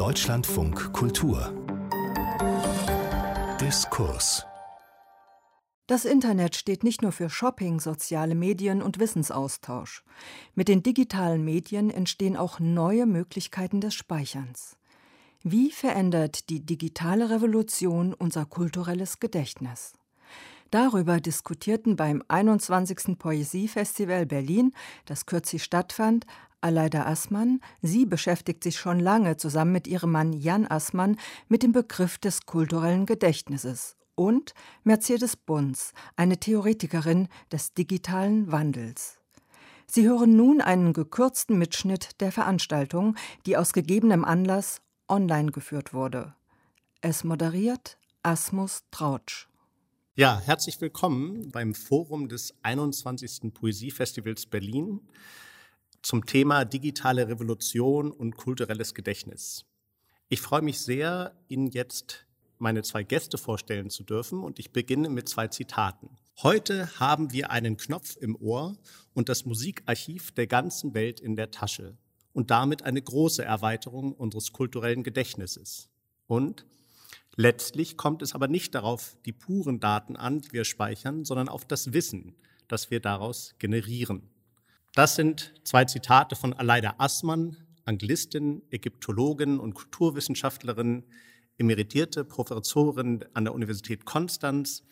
Deutschlandfunk Kultur Diskurs das Internet steht nicht nur für Shopping, soziale Medien und Wissensaustausch. Mit den digitalen Medien entstehen auch neue Möglichkeiten des Speicherns. Wie verändert die digitale Revolution unser kulturelles Gedächtnis? Darüber diskutierten beim 21. Poesiefestival Berlin, das kürzlich stattfand, Aleida Assmann. Sie beschäftigt sich schon lange zusammen mit ihrem Mann Jan Assmann mit dem Begriff des kulturellen Gedächtnisses und Mercedes Bunz, eine Theoretikerin des digitalen Wandels. Sie hören nun einen gekürzten Mitschnitt der Veranstaltung, die aus gegebenem Anlass online geführt wurde. Es moderiert Asmus Trautsch. Ja, herzlich willkommen beim Forum des 21. Poesiefestivals Berlin zum Thema digitale Revolution und kulturelles Gedächtnis. Ich freue mich sehr, Ihnen jetzt meine zwei Gäste vorstellen zu dürfen und ich beginne mit zwei Zitaten. Heute haben wir einen Knopf im Ohr und das Musikarchiv der ganzen Welt in der Tasche und damit eine große Erweiterung unseres kulturellen Gedächtnisses. Und Letztlich kommt es aber nicht darauf, die puren Daten an, die wir speichern, sondern auf das Wissen, das wir daraus generieren. Das sind zwei Zitate von Aleida Assmann, Anglistin, Ägyptologin und Kulturwissenschaftlerin, emeritierte Professorin an der Universität Konstanz,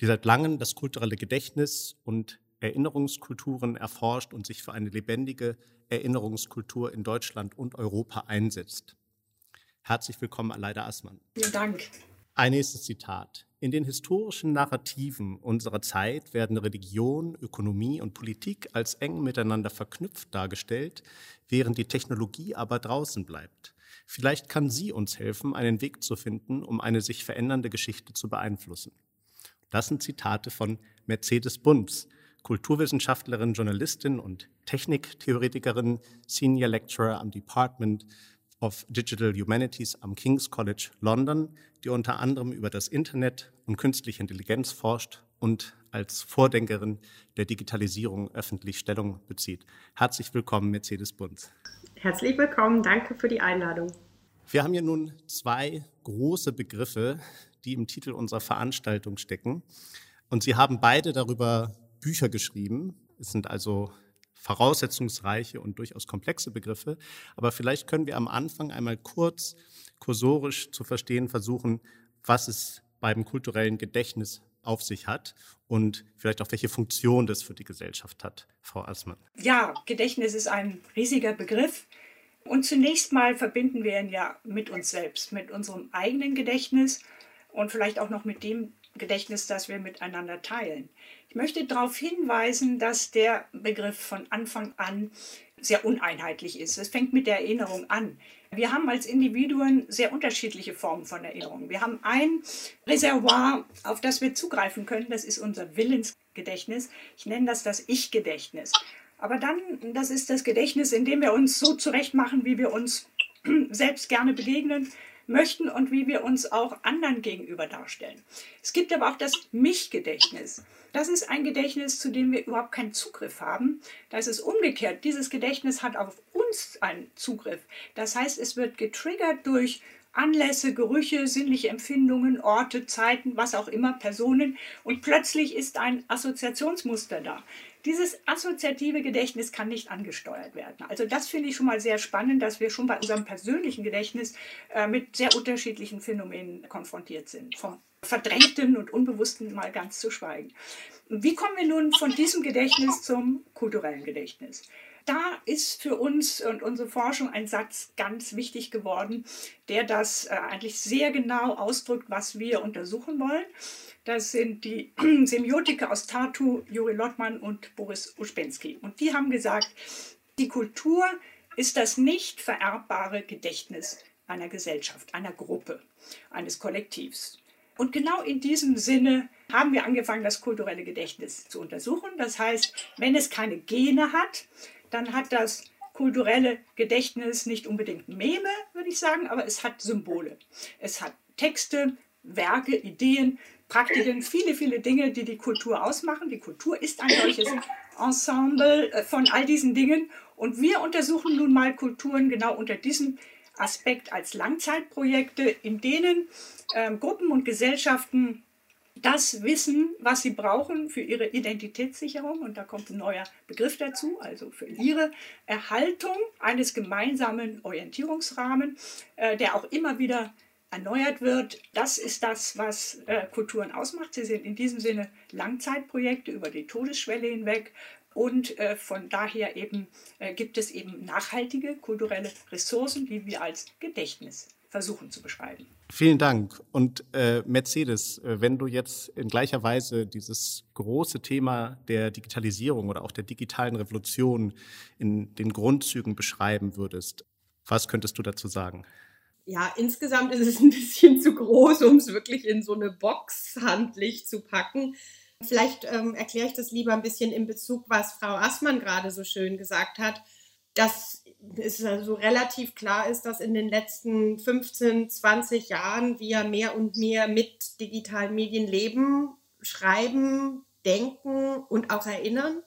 die seit langem das kulturelle Gedächtnis und Erinnerungskulturen erforscht und sich für eine lebendige Erinnerungskultur in Deutschland und Europa einsetzt. Herzlich willkommen, Aleida Assmann. Vielen Dank. Ein nächstes Zitat. In den historischen Narrativen unserer Zeit werden Religion, Ökonomie und Politik als eng miteinander verknüpft dargestellt, während die Technologie aber draußen bleibt. Vielleicht kann sie uns helfen, einen Weg zu finden, um eine sich verändernde Geschichte zu beeinflussen. Das sind Zitate von Mercedes Bunz, Kulturwissenschaftlerin, Journalistin und Techniktheoretikerin, Senior Lecturer am Department of Digital Humanities am King's College London, die unter anderem über das Internet und künstliche Intelligenz forscht und als Vordenkerin der Digitalisierung öffentlich Stellung bezieht. Herzlich willkommen, Mercedes Bunz. Herzlich willkommen, danke für die Einladung. Wir haben hier nun zwei große Begriffe, die im Titel unserer Veranstaltung stecken. Und Sie haben beide darüber Bücher geschrieben. Es sind also voraussetzungsreiche und durchaus komplexe Begriffe. Aber vielleicht können wir am Anfang einmal kurz kursorisch zu verstehen versuchen, was es beim kulturellen Gedächtnis auf sich hat und vielleicht auch welche Funktion das für die Gesellschaft hat, Frau Assmann. Ja, Gedächtnis ist ein riesiger Begriff. Und zunächst mal verbinden wir ihn ja mit uns selbst, mit unserem eigenen Gedächtnis und vielleicht auch noch mit dem Gedächtnis, das wir miteinander teilen. Ich möchte darauf hinweisen, dass der Begriff von Anfang an sehr uneinheitlich ist. Es fängt mit der Erinnerung an. Wir haben als Individuen sehr unterschiedliche Formen von Erinnerung. Wir haben ein Reservoir, auf das wir zugreifen können, das ist unser Willensgedächtnis. Ich nenne das das Ich-Gedächtnis. Aber dann, das ist das Gedächtnis, in dem wir uns so zurechtmachen, wie wir uns selbst gerne begegnen, möchten und wie wir uns auch anderen gegenüber darstellen. Es gibt aber auch das Mich-Gedächtnis. Das ist ein Gedächtnis, zu dem wir überhaupt keinen Zugriff haben. Da ist umgekehrt. Dieses Gedächtnis hat auf uns einen Zugriff. Das heißt, es wird getriggert durch Anlässe, Gerüche, sinnliche Empfindungen, Orte, Zeiten, was auch immer, Personen. Und plötzlich ist ein Assoziationsmuster da. Dieses assoziative Gedächtnis kann nicht angesteuert werden. Also das finde ich schon mal sehr spannend, dass wir schon bei unserem persönlichen Gedächtnis äh, mit sehr unterschiedlichen Phänomenen konfrontiert sind. Vom Verdrängten und Unbewussten mal ganz zu schweigen. Wie kommen wir nun von diesem Gedächtnis zum kulturellen Gedächtnis? Da ist für uns und unsere Forschung ein Satz ganz wichtig geworden, der das äh, eigentlich sehr genau ausdrückt, was wir untersuchen wollen. Das sind die Semiotiker aus Tartu, Juri Lottmann und Boris Uspensky. Und die haben gesagt, die Kultur ist das nicht vererbbare Gedächtnis einer Gesellschaft, einer Gruppe, eines Kollektivs. Und genau in diesem Sinne haben wir angefangen, das kulturelle Gedächtnis zu untersuchen. Das heißt, wenn es keine Gene hat, dann hat das kulturelle Gedächtnis nicht unbedingt Meme, würde ich sagen, aber es hat Symbole. Es hat Texte, Werke, Ideen, Praktiken, viele, viele Dinge, die die Kultur ausmachen. Die Kultur ist ein solches Ensemble äh, von all diesen Dingen. Und wir untersuchen nun mal Kulturen genau unter diesem Aspekt als Langzeitprojekte, in denen äh, Gruppen und Gesellschaften das Wissen, was sie brauchen für ihre Identitätssicherung, und da kommt ein neuer Begriff dazu, also für ihre Erhaltung eines gemeinsamen Orientierungsrahmens, äh, der auch immer wieder erneuert wird. Das ist das, was äh, Kulturen ausmacht. Sie sind in diesem Sinne Langzeitprojekte über die Todesschwelle hinweg. Und äh, von daher eben gibt es eben nachhaltige kulturelle Ressourcen, die wir als Gedächtnis versuchen zu beschreiben. Vielen Dank. Und äh, Mercedes, äh, wenn du jetzt in gleicher Weise dieses große Thema der Digitalisierung oder auch der digitalen Revolution in den Grundzügen beschreiben würdest, was könntest du dazu sagen? Ja, insgesamt ist es ein bisschen zu groß, um es wirklich in so eine Box handlich zu packen. Vielleicht ähm, erkläre ich das lieber ein bisschen in Bezug, was Frau Assmann gerade so schön gesagt hat, dass es also relativ klar ist, dass in den letzten 15, 20 Jahren wir mehr und mehr mit digitalen Medien leben, schreiben, denken und auch erinnern.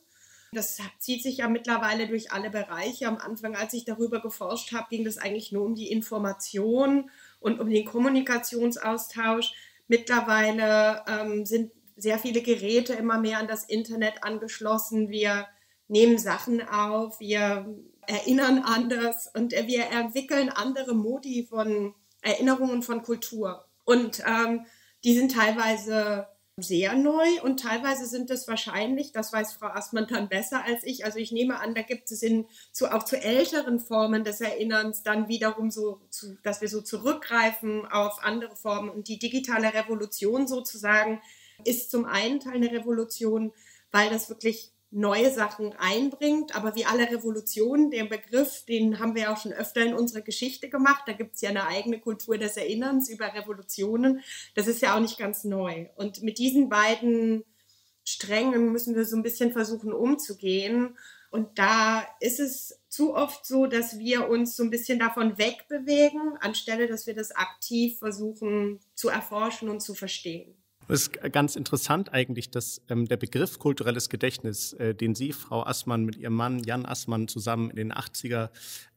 Das zieht sich ja mittlerweile durch alle Bereiche. Am Anfang, als ich darüber geforscht habe, ging es eigentlich nur um die Information und um den Kommunikationsaustausch. Mittlerweile ähm, sind sehr viele Geräte immer mehr an das Internet angeschlossen. Wir nehmen Sachen auf, wir erinnern anders und wir entwickeln andere Modi von Erinnerungen von Kultur. Und ähm, die sind teilweise sehr neu und teilweise sind es wahrscheinlich, das weiß Frau Assmann dann besser als ich, also ich nehme an, da gibt es in, zu, auch zu älteren Formen des Erinnerns dann wiederum so, zu, dass wir so zurückgreifen auf andere Formen und die digitale Revolution sozusagen ist zum einen Teil eine Revolution, weil das wirklich neue Sachen einbringt. Aber wie alle Revolutionen, den Begriff, den haben wir auch schon öfter in unserer Geschichte gemacht. Da gibt es ja eine eigene Kultur des Erinnerns über Revolutionen. Das ist ja auch nicht ganz neu. Und mit diesen beiden Strängen müssen wir so ein bisschen versuchen umzugehen. Und da ist es zu oft so, dass wir uns so ein bisschen davon wegbewegen, anstelle dass wir das aktiv versuchen zu erforschen und zu verstehen. Es ist ganz interessant eigentlich, dass ähm, der Begriff kulturelles Gedächtnis, äh, den Sie, Frau Assmann, mit Ihrem Mann Jan Assmann zusammen in den 80er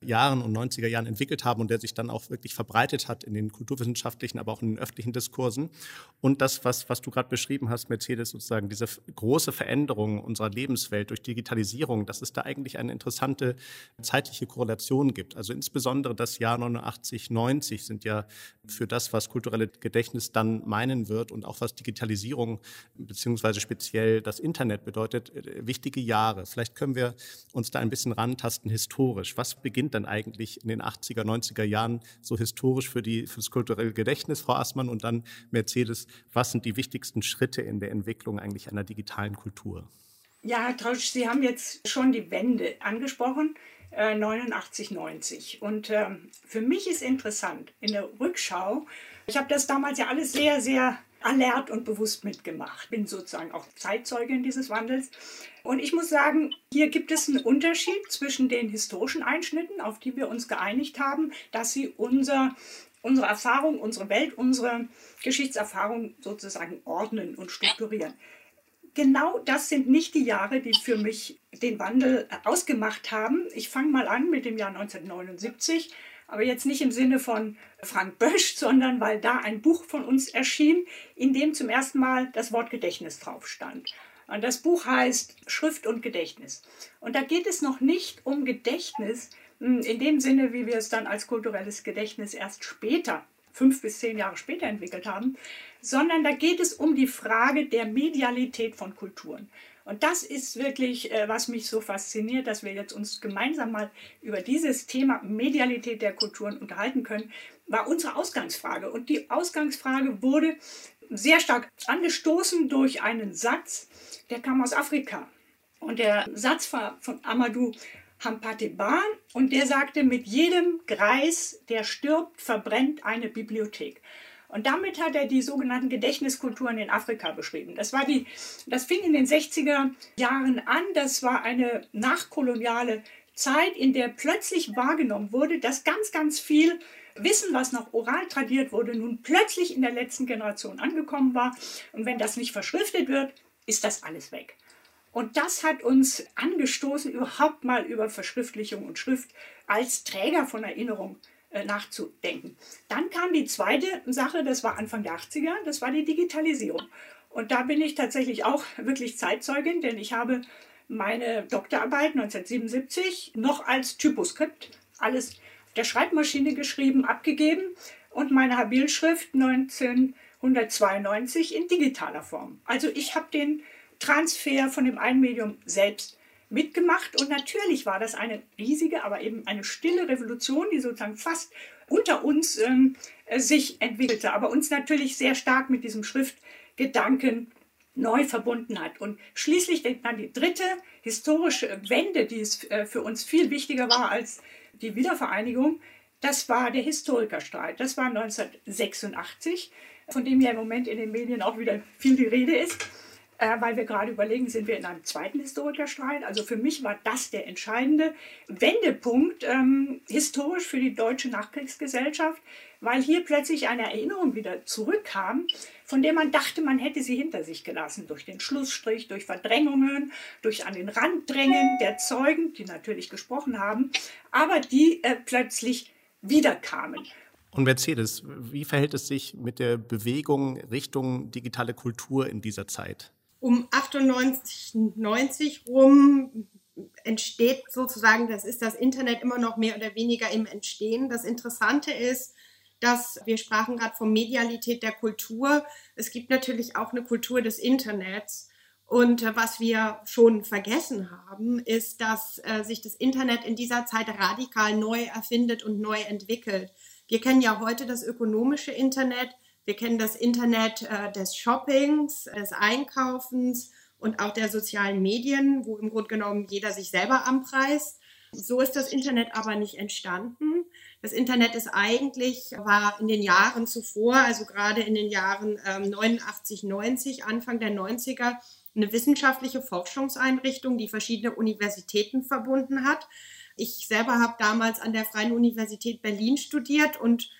Jahren und 90er Jahren entwickelt haben und der sich dann auch wirklich verbreitet hat in den kulturwissenschaftlichen, aber auch in den öffentlichen Diskursen. Und das, was, was du gerade beschrieben hast, Mercedes, sozusagen diese große Veränderung unserer Lebenswelt durch Digitalisierung, dass es da eigentlich eine interessante zeitliche Korrelation gibt. Also insbesondere das Jahr 89, 90 sind ja für das, was kulturelle Gedächtnis dann meinen wird und auch was Digitalisierung beziehungsweise speziell das Internet bedeutet, äh, wichtige Jahre. Vielleicht können wir uns da ein bisschen rantasten historisch. Was beginnt denn eigentlich in den 80er, 90er Jahren so historisch für, die, für das kulturelle Gedächtnis, Frau Assmann, und dann Mercedes? Was sind die wichtigsten Schritte in der Entwicklung eigentlich einer digitalen Kultur? Ja, Herr Trausch, Sie haben jetzt schon die Wende angesprochen. 89, äh, 90. Und äh, für mich ist interessant in der Rückschau, ich habe das damals ja alles sehr, sehr alert und bewusst mitgemacht. Bin sozusagen auch Zeitzeugin dieses Wandels. Und ich muss sagen, hier gibt es einen Unterschied zwischen den historischen Einschnitten, auf die wir uns geeinigt haben, dass sie unser, unsere Erfahrung, unsere Welt, unsere Geschichtserfahrung sozusagen ordnen und strukturieren. Genau das sind nicht die Jahre, die für mich den Wandel ausgemacht haben. Ich fange mal an mit dem Jahr 1979 aber jetzt nicht im Sinne von Frank Bösch, sondern weil da ein Buch von uns erschien, in dem zum ersten Mal das Wort Gedächtnis drauf stand. Und das Buch heißt Schrift und Gedächtnis. Und da geht es noch nicht um Gedächtnis hm, in dem Sinne, wie wir es dann als kulturelles Gedächtnis erst später, fünf bis zehn Jahre später entwickelt haben, sondern da geht es um die Frage der Medialität von Kulturen. Und das ist wirklich, äh, was mich so fasziniert, dass wir jetzt uns gemeinsam mal über dieses Thema Medialität der Kulturen unterhalten können, war unsere Ausgangsfrage. Und die Ausgangsfrage wurde sehr stark angestoßen durch einen Satz, der kam aus Afrika. Und der Satz war von Amadou Hampateba und der sagte, mit jedem Greis, der stirbt, verbrennt eine Bibliothek. Und damit hat er die sogenannten Gedächtniskulturen in Afrika beschrieben. Das, war die, das fing in den 60er Jahren an. Das war eine nachkoloniale Zeit, in der plötzlich wahrgenommen wurde, dass ganz, ganz viel Wissen, was noch oral tradiert wurde, nun plötzlich in der letzten Generation angekommen war. Und wenn das nicht verschriftet wird, ist das alles weg. Und das hat uns angestoßen, überhaupt mal über Verschriftlichung und Schrift als Träger von Erinnerung nachzudenken. Dann kam die zweite Sache, das war Anfang der 80er, das war die Digitalisierung. Und da bin ich tatsächlich auch wirklich Zeitzeugin, denn ich habe meine Doktorarbeit 1977 noch als Typoskript alles auf der Schreibmaschine geschrieben, abgegeben und meine Habilschrift 1992 in digitaler Form. Also ich habe den Transfer von dem einen Medium selbst mitgemacht und natürlich war das eine riesige, aber eben eine stille Revolution, die sozusagen fast unter uns ähm, sich entwickelte, aber uns natürlich sehr stark mit diesem Schriftgedanken neu verbunden hat. Und schließlich dann die dritte historische Wende, die es äh, für uns viel wichtiger war als die Wiedervereinigung, das war der Historikerstreit. Das war 1986, von dem ja im Moment in den Medien auch wieder viel die Rede ist, äh, weil wir gerade überlegen, sind wir in einem zweiten Historikerstreit. Also für mich war das der entscheidende Wendepunkt ähm, historisch für die deutsche Nachkriegsgesellschaft, weil hier plötzlich eine Erinnerung wieder zurückkam, von der man dachte, man hätte sie hinter sich gelassen, durch den Schlussstrich, durch Verdrängungen, durch an den Rand drängen der Zeugen, die natürlich gesprochen haben, aber die äh, plötzlich wiederkamen. Und Mercedes, wie verhält es sich mit der Bewegung Richtung digitale Kultur in dieser Zeit? Um 98, 90 rum entsteht sozusagen, das ist das Internet immer noch mehr oder weniger im Entstehen. Das Interessante ist, dass wir sprachen gerade von Medialität der Kultur. Es gibt natürlich auch eine Kultur des Internets. Und äh, was wir schon vergessen haben, ist, dass äh, sich das Internet in dieser Zeit radikal neu erfindet und neu entwickelt. Wir kennen ja heute das ökonomische Internet, wir kennen das Internet äh, des Shoppings, des Einkaufens und auch der sozialen Medien, wo im Grunde genommen jeder sich selber anpreist. So ist das Internet aber nicht entstanden. Das Internet ist eigentlich, war in den Jahren zuvor, also gerade in den Jahren ähm, 89, 90, Anfang der 90er, eine wissenschaftliche Forschungseinrichtung, die verschiedene Universitäten verbunden hat. Ich selber habe damals an der Freien Universität Berlin studiert und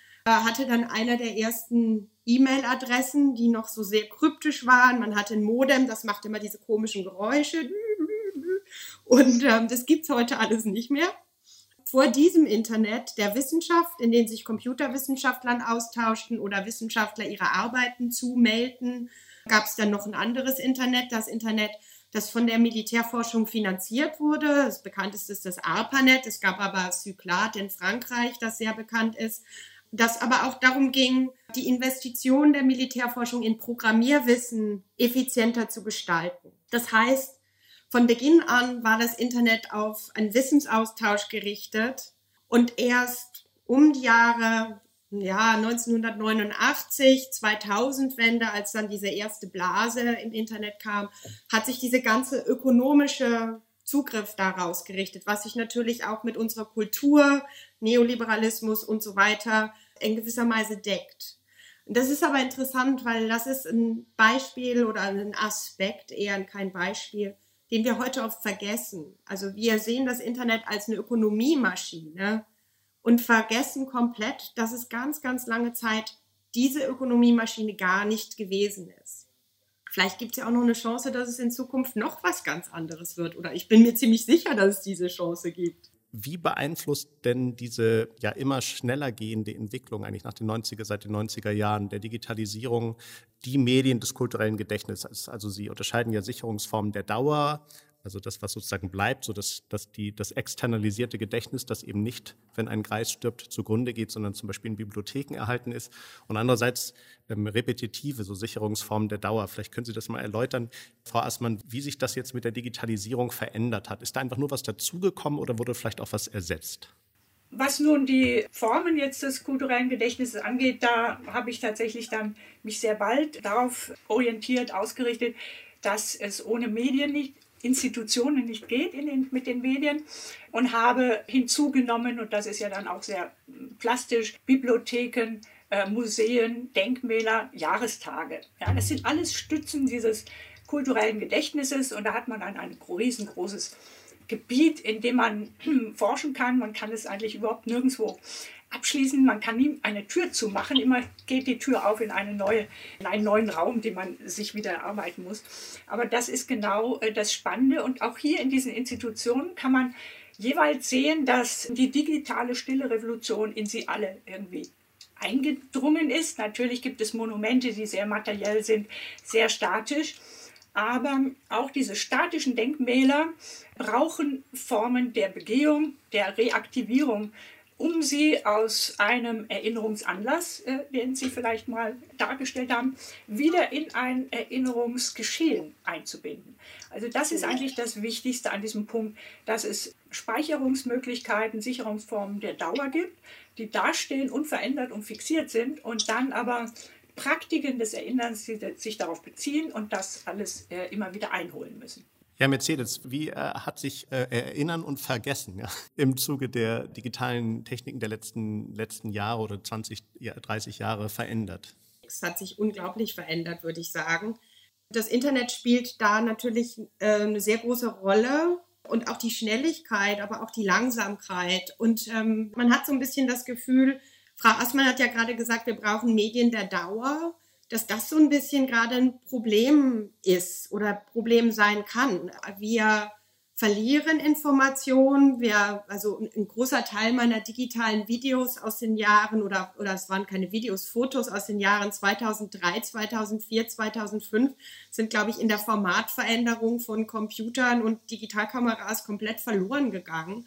hatte dann einer der ersten E-Mail-Adressen, die noch so sehr kryptisch waren. Man hatte ein Modem, das macht immer diese komischen Geräusche. Und ähm, das es heute alles nicht mehr. Vor diesem Internet der Wissenschaft, in dem sich Computerwissenschaftlern austauschten oder Wissenschaftler ihre Arbeiten zumelden, gab es dann noch ein anderes Internet, das Internet, das von der Militärforschung finanziert wurde. Das bekannteste ist das ARPANET. Es gab aber Cyclad in Frankreich, das sehr bekannt ist. Das aber auch darum ging, die Investition der Militärforschung in Programmierwissen effizienter zu gestalten. Das heißt, von Beginn an war das Internet auf einen Wissensaustausch gerichtet und erst um die Jahre ja, 1989, 2000 Wende, als dann diese erste Blase im Internet kam, hat sich diese ganze ökonomische Zugriff daraus gerichtet, was sich natürlich auch mit unserer Kultur, Neoliberalismus und so weiter in gewisser Weise deckt. Das ist aber interessant, weil das ist ein Beispiel oder ein Aspekt, eher kein Beispiel, den wir heute oft vergessen. Also wir sehen das Internet als eine Ökonomiemaschine und vergessen komplett, dass es ganz, ganz lange Zeit diese Ökonomiemaschine gar nicht gewesen ist. Vielleicht gibt es ja auch noch eine Chance, dass es in Zukunft noch was ganz anderes wird. Oder ich bin mir ziemlich sicher, dass es diese Chance gibt. Wie beeinflusst denn diese ja immer schneller gehende Entwicklung eigentlich nach den 90er, seit den 90er Jahren der Digitalisierung die Medien des kulturellen Gedächtnisses? Also Sie unterscheiden ja Sicherungsformen der Dauer, also das, was sozusagen bleibt, so dass, dass die, das externalisierte Gedächtnis, das eben nicht, wenn ein Greis stirbt, zugrunde geht, sondern zum Beispiel in Bibliotheken erhalten ist. Und andererseits ähm, repetitive, so Sicherungsformen der Dauer. Vielleicht können Sie das mal erläutern, Frau Assmann, wie sich das jetzt mit der Digitalisierung verändert hat. Ist da einfach nur was dazugekommen oder wurde vielleicht auch was ersetzt? Was nun die Formen jetzt des kulturellen Gedächtnisses angeht, da habe ich tatsächlich dann mich sehr bald darauf orientiert, ausgerichtet, dass es ohne Medien nicht Institutionen nicht geht in den, mit den Medien und habe hinzugenommen, und das ist ja dann auch sehr plastisch, Bibliotheken, äh, Museen, Denkmäler, Jahrestage. Ja, das sind alles Stützen dieses kulturellen Gedächtnisses und da hat man dann ein riesengroßes Gebiet, in dem man forschen kann. Man kann es eigentlich überhaupt nirgendwo abschließen. Man kann nie eine Tür zumachen. Immer geht die Tür auf in, eine neue, in einen neuen Raum, den man sich wieder erarbeiten muss. Aber das ist genau äh, das Spannende. Und auch hier in diesen Institutionen kann man jeweils sehen, dass die digitale stille Revolution in sie alle irgendwie eingedrungen ist. Natürlich gibt es Monumente, die sehr materiell sind, sehr statisch. Aber auch diese statischen Denkmäler brauchen Formen der Begehung, der Reaktivierung, um sie aus einem Erinnerungsanlass, äh, den Sie vielleicht mal dargestellt haben, wieder in ein Erinnerungsgeschehen einzubinden. Also das ist eigentlich das Wichtigste an diesem Punkt, dass es Speicherungsmöglichkeiten, Sicherungsformen der Dauer gibt, die dastehen, unverändert und fixiert sind und dann aber Praktiken des Erinnerns, die sich darauf beziehen und das alles äh, immer wieder einholen müssen. Ja, Mercedes, wie äh, hat sich äh, Erinnern und Vergessen ja, im Zuge der digitalen Techniken der letzten, letzten Jahre oder 20, 30 Jahre verändert? Es hat sich unglaublich verändert, würde ich sagen. Das Internet spielt da natürlich äh, eine sehr große Rolle und auch die Schnelligkeit, aber auch die Langsamkeit. Und ähm, man hat so ein bisschen das Gefühl, Frau Assmann hat ja gerade gesagt, wir brauchen Medien der Dauer, dass das so ein bisschen gerade ein Problem ist oder Problem sein kann. Wir verlieren Informationen. Wir, also ein großer Teil meiner digitalen Videos aus den Jahren oder, oder es waren keine Videos, Fotos aus den Jahren 2003, 2004, 2005 sind, glaube ich, in der Formatveränderung von Computern und Digitalkameras komplett verloren gegangen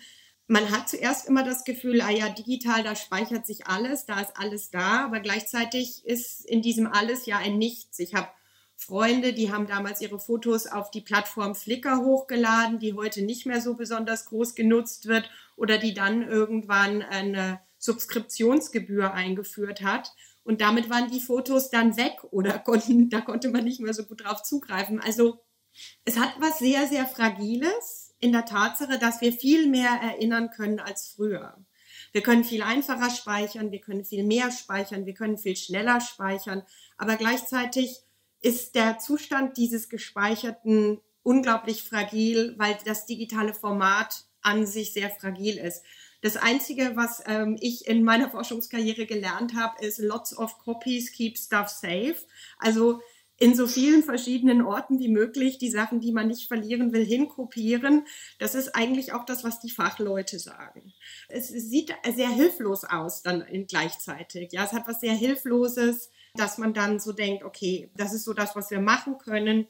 man hat zuerst immer das Gefühl, ah ja, digital, da speichert sich alles, da ist alles da, aber gleichzeitig ist in diesem alles ja ein Nichts. Ich habe Freunde, die haben damals ihre Fotos auf die Plattform Flickr hochgeladen, die heute nicht mehr so besonders groß genutzt wird oder die dann irgendwann eine Subskriptionsgebühr eingeführt hat. Und damit waren die Fotos dann weg oder konnten, da konnte man nicht mehr so gut drauf zugreifen. Also es hat was sehr, sehr Fragiles in der Tatsache, dass wir viel mehr erinnern können als früher. Wir können viel einfacher speichern, wir können viel mehr speichern, wir können viel schneller speichern, aber gleichzeitig ist der Zustand dieses Gespeicherten unglaublich fragil, weil das digitale Format an sich sehr fragil ist. Das Einzige, was ähm, ich in meiner Forschungskarriere gelernt habe, ist lots of copies keep stuff safe. Also in so vielen verschiedenen Orten wie möglich die Sachen, die man nicht verlieren will, hinkopieren. Das ist eigentlich auch das, was die Fachleute sagen. Es sieht sehr hilflos aus dann gleichzeitig. Ja, es hat was sehr Hilfloses, dass man dann so denkt, okay, das ist so das, was wir machen können.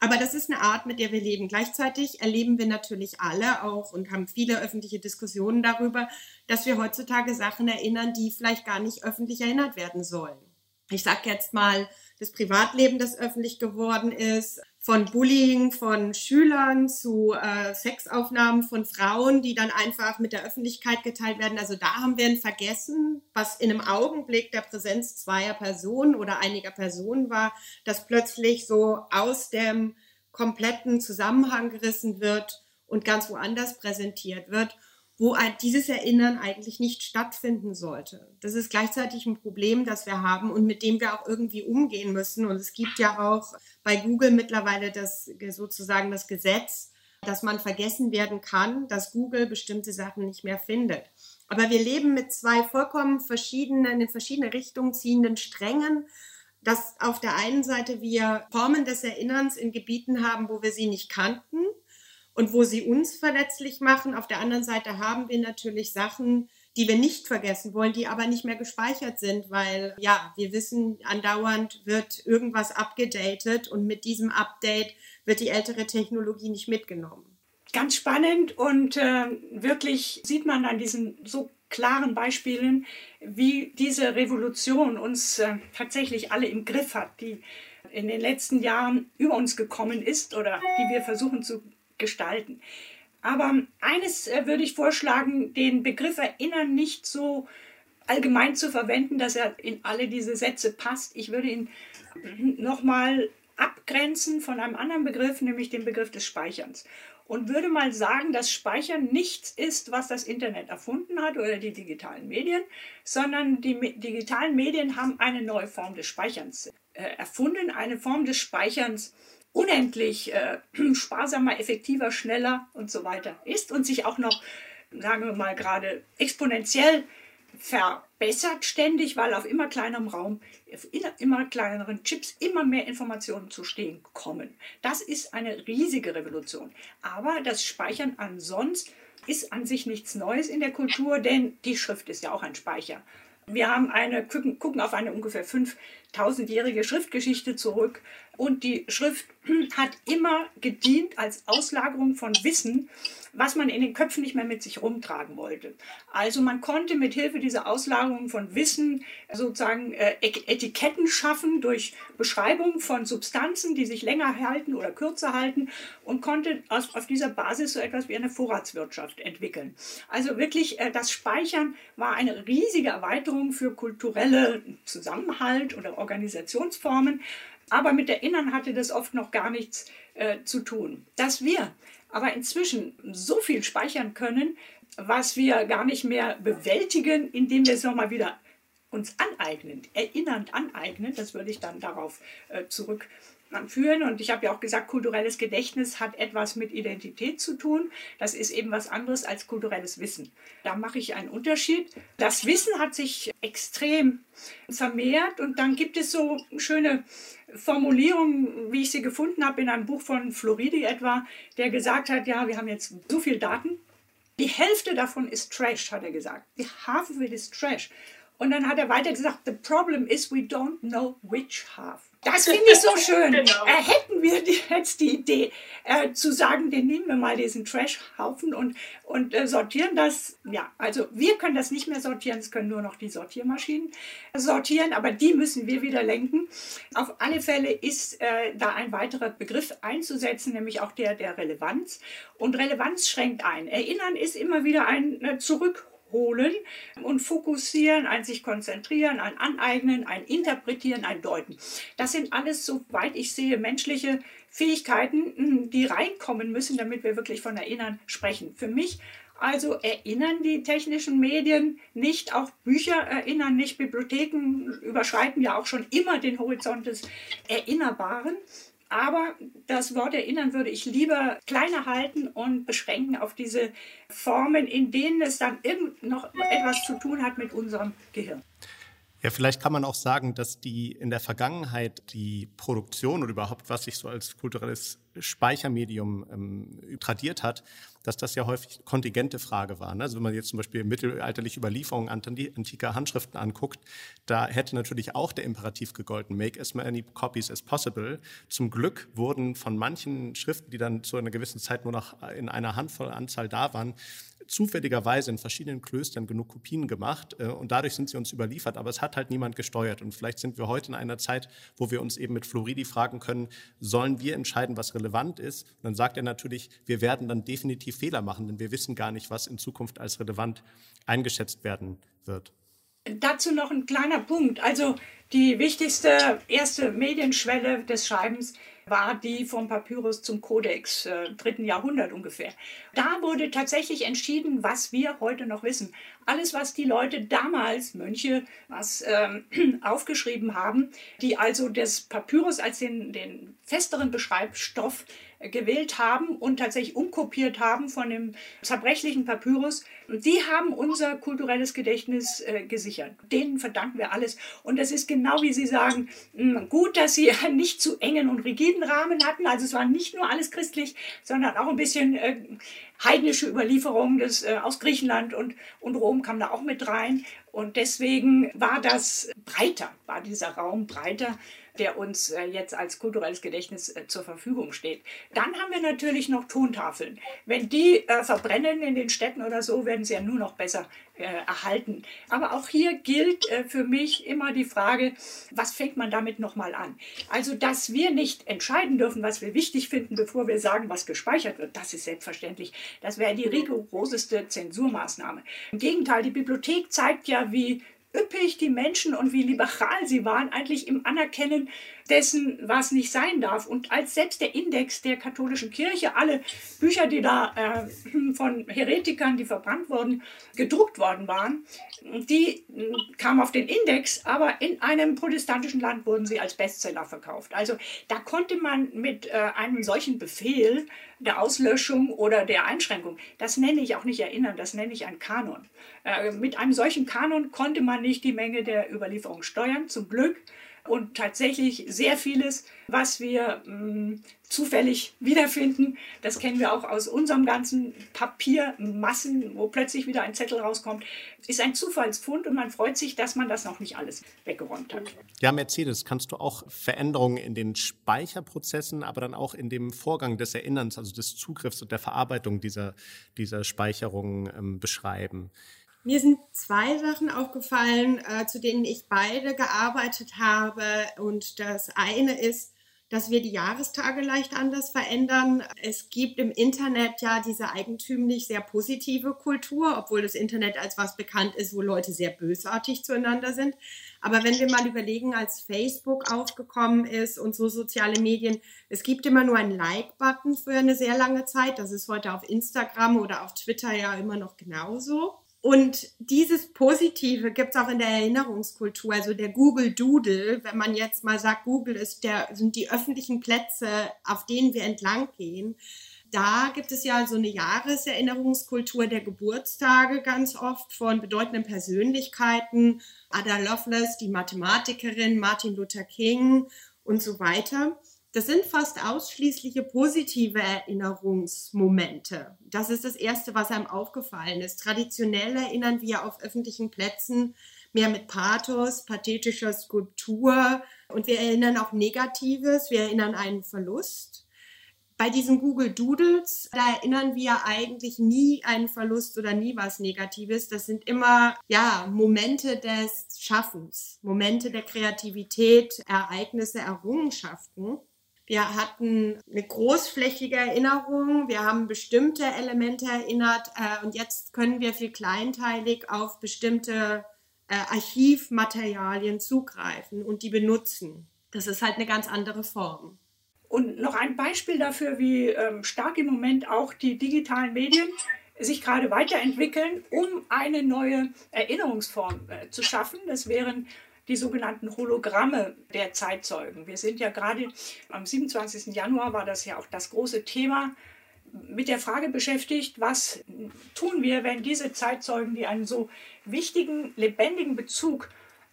Aber das ist eine Art, mit der wir leben. Gleichzeitig erleben wir natürlich alle auch und haben viele öffentliche Diskussionen darüber, dass wir heutzutage Sachen erinnern, die vielleicht gar nicht öffentlich erinnert werden sollen. Ich sage jetzt mal, das Privatleben, das öffentlich geworden ist, von Bullying von Schülern zu äh, Sexaufnahmen von Frauen, die dann einfach mit der Öffentlichkeit geteilt werden. Also da haben wir ein Vergessen, was in einem Augenblick der Präsenz zweier Personen oder einiger Personen war, das plötzlich so aus dem kompletten Zusammenhang gerissen wird und ganz woanders präsentiert wird wo dieses Erinnern eigentlich nicht stattfinden sollte. Das ist gleichzeitig ein Problem, das wir haben und mit dem wir auch irgendwie umgehen müssen. Und es gibt ja auch bei Google mittlerweile das sozusagen das Gesetz, dass man vergessen werden kann, dass Google bestimmte Sachen nicht mehr findet. Aber wir leben mit zwei vollkommen verschiedenen, in verschiedene Richtungen ziehenden Strängen, dass auf der einen Seite wir Formen des Erinnerns in Gebieten haben, wo wir sie nicht kannten und wo sie uns verletzlich machen. Auf der anderen Seite haben wir natürlich Sachen, die wir nicht vergessen wollen, die aber nicht mehr gespeichert sind, weil ja, wir wissen, andauernd wird irgendwas abgedatet und mit diesem Update wird die ältere Technologie nicht mitgenommen. Ganz spannend und äh, wirklich sieht man an diesen so klaren Beispielen, wie diese Revolution uns äh, tatsächlich alle im Griff hat, die in den letzten Jahren über uns gekommen ist oder die wir versuchen zu gestalten. Aber eines äh, würde ich vorschlagen, den Begriff Erinnern nicht so allgemein zu verwenden, dass er in alle diese Sätze passt. Ich würde ihn nochmal abgrenzen von einem anderen Begriff, nämlich dem Begriff des Speicherns. Und würde mal sagen, dass Speichern nichts ist, was das Internet erfunden hat oder die digitalen Medien, sondern die digitalen Medien haben eine neue Form des Speicherns äh, erfunden, eine Form des Speicherns, unendlich äh, sparsamer, effektiver, schneller und so weiter ist und sich auch noch, sagen wir mal, gerade exponentiell verbessert ständig, weil auf immer kleinerem Raum, auf immer kleineren Chips immer mehr Informationen zu stehen kommen. Das ist eine riesige Revolution. Aber das Speichern ansonsten ist an sich nichts Neues in der Kultur, denn die Schrift ist ja auch ein Speicher. Wir haben eine, gucken auf eine ungefähr 5000-jährige Schriftgeschichte zurück und die Schrift hat immer gedient als Auslagerung von Wissen was man in den Köpfen nicht mehr mit sich rumtragen wollte. Also man konnte mit Hilfe dieser Auslagerung von Wissen sozusagen äh, Etiketten schaffen durch Beschreibung von Substanzen, die sich länger halten oder kürzer halten und konnte auf dieser Basis so etwas wie eine Vorratswirtschaft entwickeln. Also wirklich äh, das Speichern war eine riesige Erweiterung für kulturelle Zusammenhalt oder Organisationsformen. Aber mit Erinnern hatte das oft noch gar nichts äh, zu tun. Dass wir aber inzwischen so viel speichern können, was wir gar nicht mehr bewältigen, indem wir es nochmal wieder uns aneignen, erinnernd aneignen. Das würde ich dann darauf äh, zurückführen. Und ich habe ja auch gesagt, kulturelles Gedächtnis hat etwas mit Identität zu tun. Das ist eben was anderes als kulturelles Wissen. Da mache ich einen Unterschied. Das Wissen hat sich extrem vermehrt und dann gibt es so schöne Formulierung, wie ich sie gefunden habe in einem Buch von Floridi etwa, der gesagt hat, ja, wir haben jetzt so viel Daten, die Hälfte davon ist Trash, hat er gesagt. The half of it is Trash. Und dann hat er weiter gesagt, the problem is we don't know which half. Das finde ich so schön. genau. äh, hätten wir jetzt die Idee äh, zu sagen, den nehmen wir mal diesen Trash-Haufen und, und äh, sortieren das. Ja, also wir können das nicht mehr sortieren, es können nur noch die Sortiermaschinen sortieren, aber die müssen wir wieder lenken. Auf alle Fälle ist äh, da ein weiterer Begriff einzusetzen, nämlich auch der der Relevanz. Und Relevanz schränkt ein. Erinnern ist immer wieder ein äh, Zurück holen und fokussieren, ein sich konzentrieren, ein aneignen, ein interpretieren, ein deuten. Das sind alles, soweit ich sehe, menschliche Fähigkeiten, hm, die reinkommen müssen, damit wir wirklich von Erinnern sprechen. Für mich also erinnern die technischen Medien nicht, auch Bücher erinnern nicht, Bibliotheken überschreiten ja auch schon immer den Horizont des Erinnerbaren. Aber das Wort erinnern würde ich lieber kleiner halten und beschränken auf diese Formen, in denen es dann noch etwas zu tun hat mit unserem Gehirn. Ja, vielleicht kann man auch sagen, dass die in der Vergangenheit die Produktion oder überhaupt, was sich so als kulturelles Speichermedium ähm, tradiert hat, dass das ja häufig kontingente Frage war. Ne? Also wenn man jetzt zum Beispiel mittelalterliche Überlieferungen antiker Handschriften anguckt, da hätte natürlich auch der Imperativ gegolten, make as many copies as possible. Zum Glück wurden von manchen Schriften, die dann zu einer gewissen Zeit nur noch in einer Handvoll Anzahl da waren, zufälligerweise in verschiedenen Klöstern genug Kopien gemacht äh, und dadurch sind sie uns überliefert, aber es hat halt niemand gesteuert. Und vielleicht sind wir heute in einer Zeit, wo wir uns eben mit Floridi fragen können, sollen wir entscheiden, was relevant ist? Und dann sagt er natürlich, wir werden dann definitiv Fehler machen, denn wir wissen gar nicht, was in Zukunft als relevant eingeschätzt werden wird. Dazu noch ein kleiner Punkt. Also die wichtigste erste Medienschwelle des Schreibens war die vom Papyrus zum Kodex, äh, dritten Jahrhundert ungefähr. Da wurde tatsächlich entschieden, was wir heute noch wissen. Alles, was die Leute damals, Mönche, was ähm, aufgeschrieben haben, die also das Papyrus als den, den festeren Beschreibstoff gewählt haben und tatsächlich umkopiert haben von dem zerbrechlichen Papyrus, die haben unser kulturelles Gedächtnis äh, gesichert. Denen verdanken wir alles. Und das ist genau wie Sie sagen, hm, gut, dass Sie nicht zu engen und rigiden Rahmen hatten. Also es war nicht nur alles christlich, sondern auch ein bisschen äh, heidnische Überlieferungen äh, aus Griechenland und, und Rom kam da auch mit rein. Und deswegen war das breiter, war dieser Raum breiter der uns äh, jetzt als kulturelles Gedächtnis äh, zur Verfügung steht. Dann haben wir natürlich noch Tontafeln. Wenn die äh, verbrennen in den Städten oder so, werden sie ja nur noch besser erhalten. Aber auch hier gilt für mich immer die Frage, was fängt man damit nochmal an? Also, dass wir nicht entscheiden dürfen, was wir wichtig finden, bevor wir sagen, was gespeichert wird, das ist selbstverständlich. Das wäre die rigoroseste Zensurmaßnahme. Im Gegenteil, die Bibliothek zeigt ja, wie üppig die Menschen und wie liberal sie waren, eigentlich im Anerkennen dessen, was nicht sein darf. Und als selbst der Index der katholischen Kirche, alle Bücher, die da äh, von Heretikern, die verbrannt wurden, gedruckt worden waren, die äh, kamen auf den Index, aber in einem protestantischen Land wurden sie als Bestseller verkauft. Also da konnte man mit äh, einem solchen Befehl der Auslöschung oder der Einschränkung, das nenne ich auch nicht erinnern, das nenne ich ein Kanon. Äh, mit einem solchen Kanon konnte man nicht die Menge der Überlieferung steuern, zum Glück und tatsächlich sehr vieles, was wir mh, mm, zufällig wiederfinden, das kennen wir auch aus unserem ganzen Papiermassen, wo plötzlich wieder ein Zettel rauskommt, ist ein Zufallsfund und man freut sich, dass man das noch nicht alles weggeräumt hat. Ja, Mercedes, kannst du auch Veränderungen in den Speicherprozessen, aber dann auch in dem Vorgang des Erinnerns, also des Zugriffs und der Verarbeitung dieser, dieser Speicherungen ähm, beschreiben? Mir sind zwei Sachen aufgefallen, äh, zu denen ich beide gearbeitet habe. Und das eine ist, dass wir die Jahrestage leicht anders verändern. Es gibt im Internet ja diese eigentümlich sehr positive Kultur, obwohl das Internet als was bekannt ist, wo Leute sehr bösartig zueinander sind. Aber wenn wir mal überlegen, als Facebook aufgekommen ist und so soziale Medien, es gibt immer nur einen Like-Button für eine sehr lange Zeit. Das ist heute auf Instagram oder auf Twitter ja immer noch genauso. Und dieses Positive gibt es auch in der Erinnerungskultur, also der Google Doodle, wenn man jetzt mal sagt, Google ist der, sind die öffentlichen Plätze, auf denen wir entlang gehen. Da gibt es ja so eine Jahreserinnerungskultur der Geburtstage ganz oft von bedeutenden Persönlichkeiten. Ada Lovelace, die Mathematikerin, Martin Luther King und so weiter. Das sind fast ausschließliche positive Erinnerungsmomente. Das ist das Erste, was einem aufgefallen ist. Traditionell erinnern wir auf öffentlichen Plätzen mehr mit Pathos, pathetischer Skulptur und wir erinnern auch Negatives, wir erinnern einen Verlust. Bei diesen Google Doodles, da erinnern wir eigentlich nie einen Verlust oder nie was Negatives. Das sind immer, ja, Momente des Schaffens, Momente der Kreativität, Ereignisse, Errungenschaften. Wir hatten eine großflächige Erinnerung, wir haben bestimmte Elemente erinnert äh, und jetzt können wir viel kleinteilig auf bestimmte äh, Archivmaterialien zugreifen und die benutzen. Das ist halt eine ganz andere Form. Und noch ein Beispiel dafür, wie ähm, stark im Moment auch die digitalen Medien sich gerade weiterentwickeln, um eine neue Erinnerungsform äh, zu schaffen. Das wären die sogenannten Hologramme der Zeitzeugen. Wir sind ja gerade am 27. Januar war das ja auch das große Thema mit der Frage beschäftigt, was tun wir, wenn diese Zeitzeugen, die einen so wichtigen, lebendigen Bezug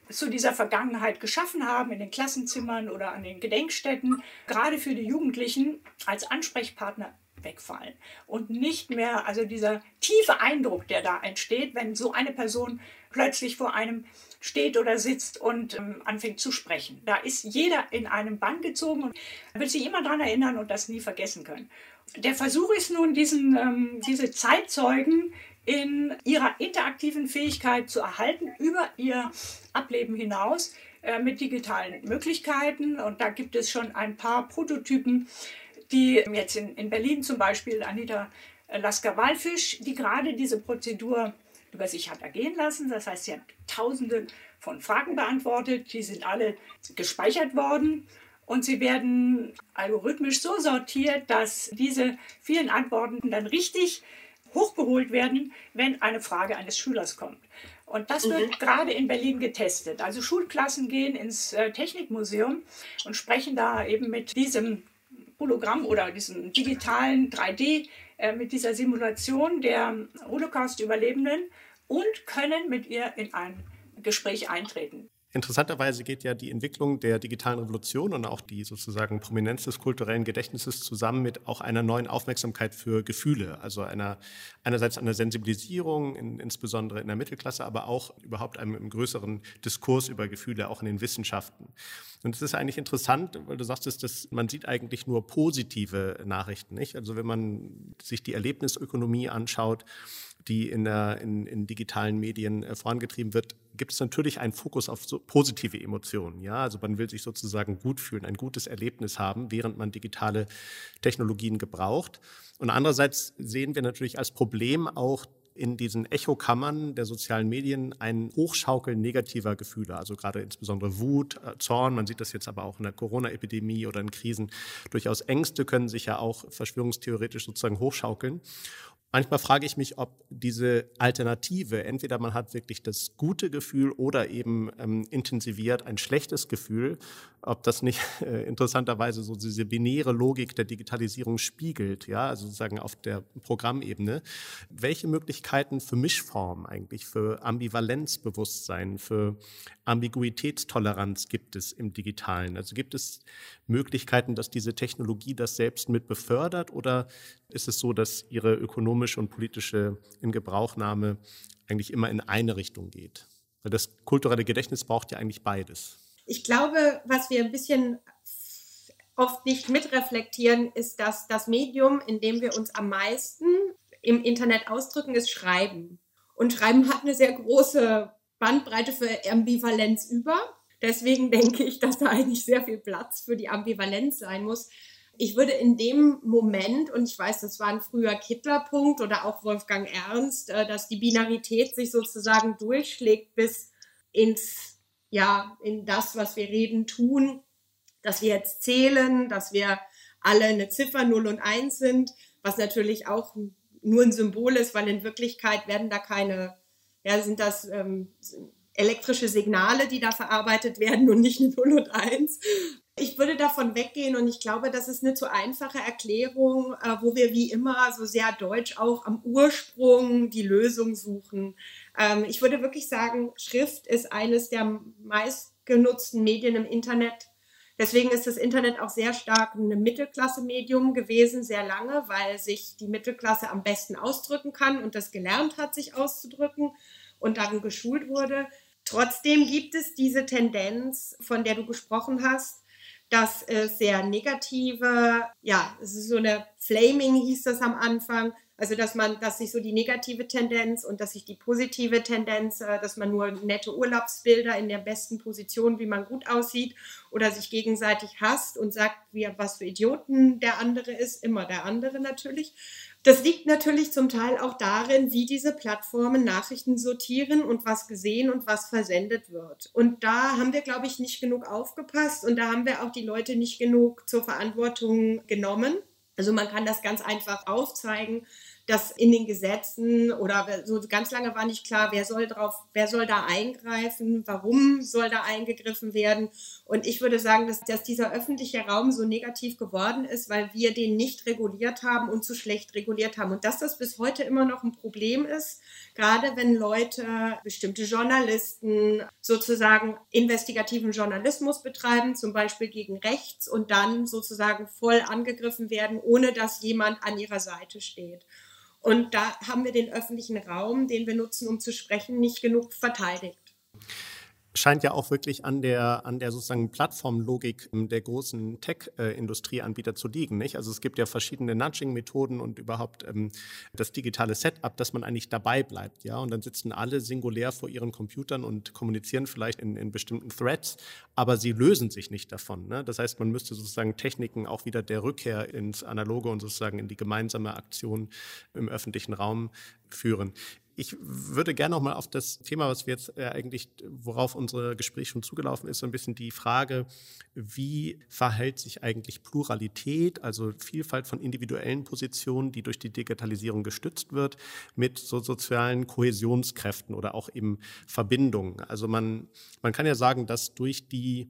zu dieser Vergangenheit geschaffen haben, in den Klassenzimmern oder an den Gedenkstätten, gerade für die Jugendlichen als Ansprechpartner wegfallen und nicht mehr, also dieser tiefe Eindruck, der da entsteht, wenn so eine Person plötzlich vor einem steht oder sitzt und ähm, anfängt zu sprechen. Da ist jeder in einem Bann gezogen und wird sich immer daran erinnern und das nie vergessen können. Der Versuch ist nun, diesen, ähm, diese Zeitzeugen in ihrer interaktiven Fähigkeit zu erhalten über ihr Ableben hinaus äh, mit digitalen Möglichkeiten. Und da gibt es schon ein paar Prototypen, die jetzt in, in Berlin zum Beispiel Anita Lasker-Wallfisch, die gerade diese Prozedur über sich hat ergehen lassen. Das heißt, sie hat tausende von Fragen beantwortet, die sind alle gespeichert worden und sie werden algorithmisch so sortiert, dass diese vielen Antworten dann richtig hochgeholt werden, wenn eine Frage eines Schülers kommt. Und das wird mhm. gerade in Berlin getestet. Also Schulklassen gehen ins äh, Technikmuseum und sprechen da eben mit diesem Hologramm oder diesem digitalen 3D äh, mit dieser Simulation der Holocaust-Überlebenden und können mit ihr in ein Gespräch eintreten. Interessanterweise geht ja die Entwicklung der digitalen Revolution und auch die sozusagen Prominenz des kulturellen Gedächtnisses zusammen mit auch einer neuen Aufmerksamkeit für Gefühle, also einer einerseits einer Sensibilisierung, in, insbesondere in der Mittelklasse, aber auch überhaupt einem größeren Diskurs über Gefühle, auch in den Wissenschaften. Und es ist eigentlich interessant, weil du sagst, dass man sieht eigentlich nur positive Nachrichten, nicht? Also wenn man sich die Erlebnisökonomie anschaut, die in, der, in, in digitalen Medien äh, vorangetrieben wird, gibt es natürlich einen Fokus auf so positive Emotionen. Ja, also man will sich sozusagen gut fühlen, ein gutes Erlebnis haben, während man digitale Technologien gebraucht. Und andererseits sehen wir natürlich als Problem auch in diesen Echokammern der sozialen Medien ein Hochschaukeln negativer Gefühle, also gerade insbesondere Wut, äh, Zorn, man sieht das jetzt aber auch in der Corona-Epidemie oder in Krisen, durchaus Ängste können sich ja auch verschwörungstheoretisch sozusagen hochschaukeln. Manchmal frage ich mich, ob diese Alternative, entweder man hat wirklich das gute Gefühl oder eben ähm, intensiviert ein schlechtes Gefühl, ob das nicht äh, interessanterweise so diese binäre Logik der Digitalisierung spiegelt, ja, also sozusagen auf der Programmebene. Welche Möglichkeiten für Mischform eigentlich, für Ambivalenzbewusstsein, für Ambiguitätstoleranz gibt es im Digitalen? Also gibt es Möglichkeiten, dass diese Technologie das selbst mit befördert oder ist es so, dass ihre ökonomische und politische Ingebrauchnahme eigentlich immer in eine Richtung geht? Weil das kulturelle Gedächtnis braucht ja eigentlich beides. Ich glaube, was wir ein bisschen oft nicht mitreflektieren, ist, dass das Medium, in dem wir uns am meisten im Internet ausdrücken, ist Schreiben. Und Schreiben hat eine sehr große Bandbreite für Ambivalenz über. Deswegen denke ich, dass da eigentlich sehr viel Platz für die Ambivalenz sein muss. Ich würde in dem Moment, und ich weiß, das war ein früher Kittlerpunkt oder auch Wolfgang Ernst, äh, dass die Binarität sich sozusagen durchschlägt bis ins, ja, in das, was wir reden, tun, dass wir jetzt zählen, dass wir alle eine Ziffer 0 und 1 sind, was natürlich auch nur ein Symbol ist, weil in Wirklichkeit werden da keine, ja, sind das ähm, elektrische Signale, die da verarbeitet werden und nicht eine 0 und 1. Ich würde davon weggehen und ich glaube, das ist eine zu einfache Erklärung, äh, wo wir wie immer so sehr deutsch auch am Ursprung die Lösung suchen. Ähm, ich würde wirklich sagen, Schrift ist eines der meistgenutzten Medien im Internet. Deswegen ist das Internet auch sehr stark ein Mittelklasse-Medium gewesen, sehr lange, weil sich die Mittelklasse am besten ausdrücken kann und das gelernt hat, sich auszudrücken und darin geschult wurde. Trotzdem gibt es diese Tendenz, von der du gesprochen hast, dass es sehr negative, ja, es ist so eine Flaming hieß das am Anfang, also dass man, dass sich so die negative Tendenz und dass sich die positive Tendenz, äh, dass man nur nette Urlaubsbilder in der besten Position, wie man gut aussieht, oder sich gegenseitig hasst und sagt, wie, was für Idioten der andere ist, immer der andere natürlich. Das liegt natürlich zum Teil auch darin, wie diese Plattformen Nachrichten sortieren und was gesehen und was versendet wird. Und da haben wir, glaube ich, nicht genug aufgepasst und da haben wir auch die Leute nicht genug zur Verantwortung genommen. Also man kann das ganz einfach aufzeigen, dass in den Gesetzen oder so ganz lange war nicht klar, wer soll drauf, wer soll da eingreifen, warum soll da eingegriffen werden. Und ich würde sagen, dass, dass dieser öffentliche Raum so negativ geworden ist, weil wir den nicht reguliert haben und zu schlecht reguliert haben. Und dass das bis heute immer noch ein Problem ist, gerade wenn Leute, bestimmte Journalisten sozusagen investigativen Journalismus betreiben, zum Beispiel gegen rechts und dann sozusagen voll angegriffen werden, ohne dass jemand an ihrer Seite steht. Und da haben wir den öffentlichen Raum, den wir nutzen, um zu sprechen, nicht genug verteidigt scheint ja auch wirklich an der, an der sozusagen Plattformlogik der großen Tech-Industrieanbieter zu liegen. Nicht? Also es gibt ja verschiedene Nudging-Methoden und überhaupt ähm, das digitale Setup, dass man eigentlich dabei bleibt. Ja? Und dann sitzen alle singulär vor ihren Computern und kommunizieren vielleicht in, in bestimmten Threads, aber sie lösen sich nicht davon. Ne? Das heißt, man müsste sozusagen Techniken auch wieder der Rückkehr ins Analoge und sozusagen in die gemeinsame Aktion im öffentlichen Raum führen. Ich würde gerne noch mal auf das Thema, was wir jetzt äh, eigentlich, worauf unser Gespräch schon zugelaufen ist, so ein bisschen die Frage, wie verhält sich eigentlich Pluralität, also Vielfalt von individuellen Positionen, die durch die Digitalisierung gestützt wird, mit so sozialen Kohäsionskräften oder auch eben Verbindungen. Also man, man kann ja sagen, dass durch die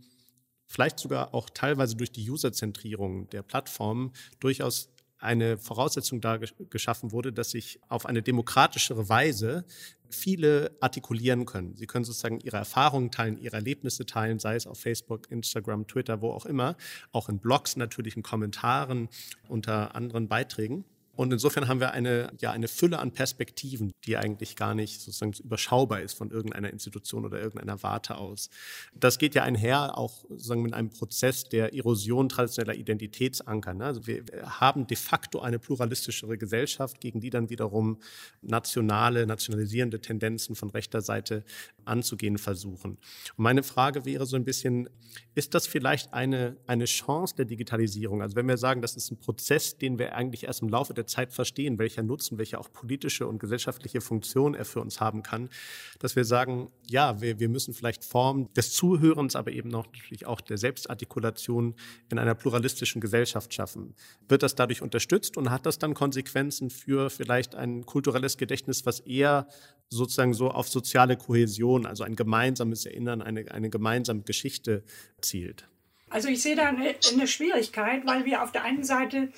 vielleicht sogar auch teilweise durch die Userzentrierung der Plattformen durchaus eine Voraussetzung da geschaffen wurde, dass sich auf eine demokratischere Weise viele artikulieren können. Sie können sozusagen ihre Erfahrungen teilen, ihre Erlebnisse teilen, sei es auf Facebook, Instagram, Twitter, wo auch immer, auch in Blogs natürlich, in Kommentaren, unter anderen Beiträgen. Und insofern haben wir eine, ja, eine Fülle an Perspektiven, die eigentlich gar nicht sozusagen überschaubar ist von irgendeiner Institution oder irgendeiner Warte aus. Das geht ja einher auch sozusagen mit einem Prozess der Erosion traditioneller Identitätsanker. Ne? Also wir haben de facto eine pluralistischere Gesellschaft, gegen die dann wiederum nationale, nationalisierende Tendenzen von rechter Seite anzugehen versuchen. Und meine Frage wäre so ein bisschen, ist das vielleicht eine, eine Chance der Digitalisierung? Also wenn wir sagen, das ist ein Prozess, den wir eigentlich erst im Laufe der Zeit verstehen, welcher Nutzen, welche auch politische und gesellschaftliche Funktion er für uns haben kann, dass wir sagen, ja, wir, wir müssen vielleicht Formen des Zuhörens, aber eben auch natürlich auch der Selbstartikulation in einer pluralistischen Gesellschaft schaffen. Wird das dadurch unterstützt und hat das dann Konsequenzen für vielleicht ein kulturelles Gedächtnis, was eher sozusagen so auf soziale Kohäsion, also ein gemeinsames Erinnern, eine, eine gemeinsame Geschichte zielt? Also ich sehe da eine, eine Schwierigkeit, weil wir auf der einen Seite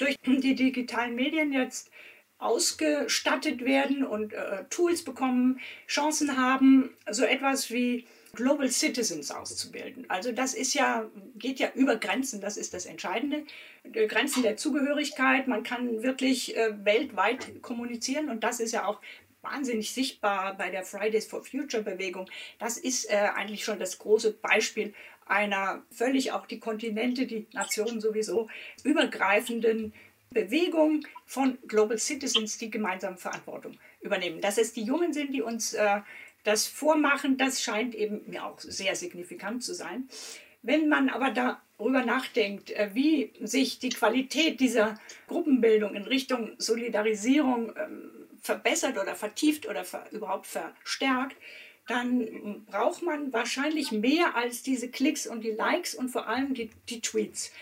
durch die digitalen Medien jetzt ausgestattet werden und äh, Tools bekommen, Chancen haben, so etwas wie Global Citizens auszubilden. Also das ist ja, geht ja über Grenzen, das ist das Entscheidende. Grenzen der Zugehörigkeit, man kann wirklich äh, weltweit kommunizieren und das ist ja auch wahnsinnig sichtbar bei der Fridays for Future Bewegung. Das ist äh, eigentlich schon das große Beispiel einer völlig auch die Kontinente, die Nationen sowieso übergreifenden Bewegung von Global Citizens, die gemeinsam Verantwortung übernehmen. Dass es die Jungen sind, die uns äh, das vormachen, das scheint eben mir auch sehr signifikant zu sein. Wenn man aber darüber nachdenkt, äh, wie sich die Qualität dieser Gruppenbildung in Richtung Solidarisierung ähm, verbessert oder vertieft oder ver überhaupt verstärkt, dann braucht man wahrscheinlich mehr als diese Klicks und die Likes und vor allem die, die Tweets.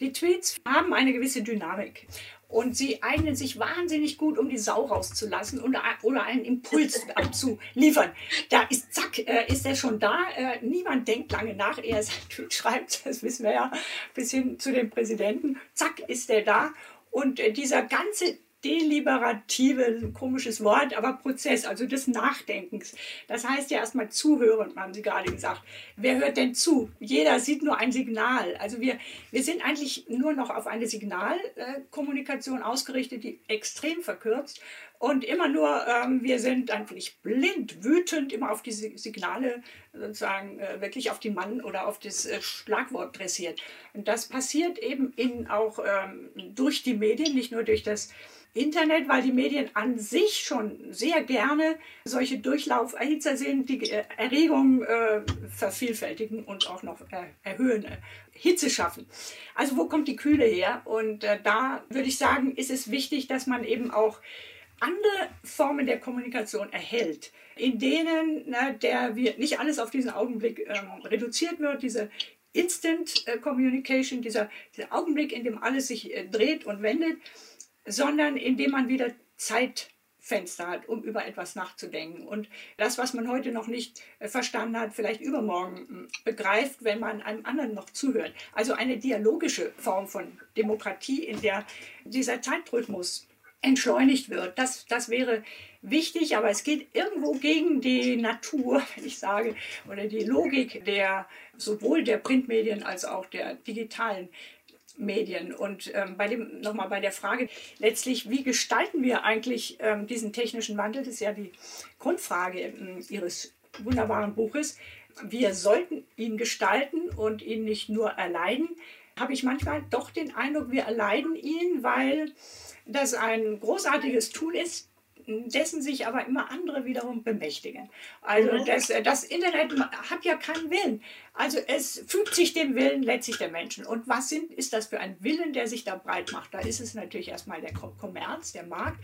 Die Tweets haben eine gewisse Dynamik und sie eignen sich wahnsinnig gut, um die Sau rauszulassen oder, oder einen Impuls abzuliefern. Da ist, zack, äh, ist er schon da. Äh, niemand denkt lange nach, er sein Tweet schreibt, das wissen wir ja, bis hin zu dem Präsidenten. Zack, ist er da. Und äh, dieser ganze deliberative, komisches Wort, aber Prozess, also des Nachdenkens. Das heißt ja erstmal zuhören, haben Sie gerade gesagt. Wer hört denn zu? Jeder sieht nur ein Signal. Also wir, wir sind eigentlich nur noch auf eine Signalkommunikation ausgerichtet, die extrem verkürzt. Und immer nur, ähm, wir sind eigentlich blind, wütend, immer auf diese Signale sozusagen äh, wirklich auf den Mann oder auf das äh, Schlagwort dressiert. Und das passiert eben in, auch ähm, durch die Medien, nicht nur durch das Internet, weil die Medien an sich schon sehr gerne solche Durchlauferhitzer sind, die äh, Erregung äh, vervielfältigen und auch noch äh, erhöhen, äh, Hitze schaffen. Also wo kommt die Kühle her? Und äh, da würde ich sagen, ist es wichtig, dass man eben auch andere Formen der Kommunikation erhält, in denen na, der wir nicht alles auf diesen Augenblick ähm, reduziert wird, diese Instant äh, Communication, dieser, dieser Augenblick, in dem alles sich dreht und wendet, sondern indem man wieder Zeitfenster hat, um über etwas nachzudenken. Und das, was man heute noch nicht äh, verstanden hat, vielleicht übermorgen hm, begreift, wenn man einem anderen noch zuhört. Also eine dialogische Form von Demokratie, in der dieser Zeitrhythmus entschleunigt wird. Das, das wäre wichtig, aber es geht irgendwo gegen die Natur, wenn ich sage, oder die Logik der sowohl der Printmedien als auch der digitalen Medien. Und ähm, bei dem, nochmal bei der Frage, letztlich, wie gestalten wir eigentlich ähm, diesen technischen Wandel? Das ist ja die Grundfrage ähm, Ihres wunderbaren Buches. Wir sollten ihn gestalten und ihn nicht nur erleiden. Habe ich manchmal doch den Eindruck, wir erleiden ihn, weil das ein großartiges Tool ist, dessen sich aber immer andere wiederum bemächtigen. Also mhm. das, das Internet hat ja keinen Willen. Also es fügt sich dem Willen letztlich der Menschen. Und was sind, ist das für ein Willen, der sich da breit macht? Da ist es natürlich erstmal der Kommerz, der Markt,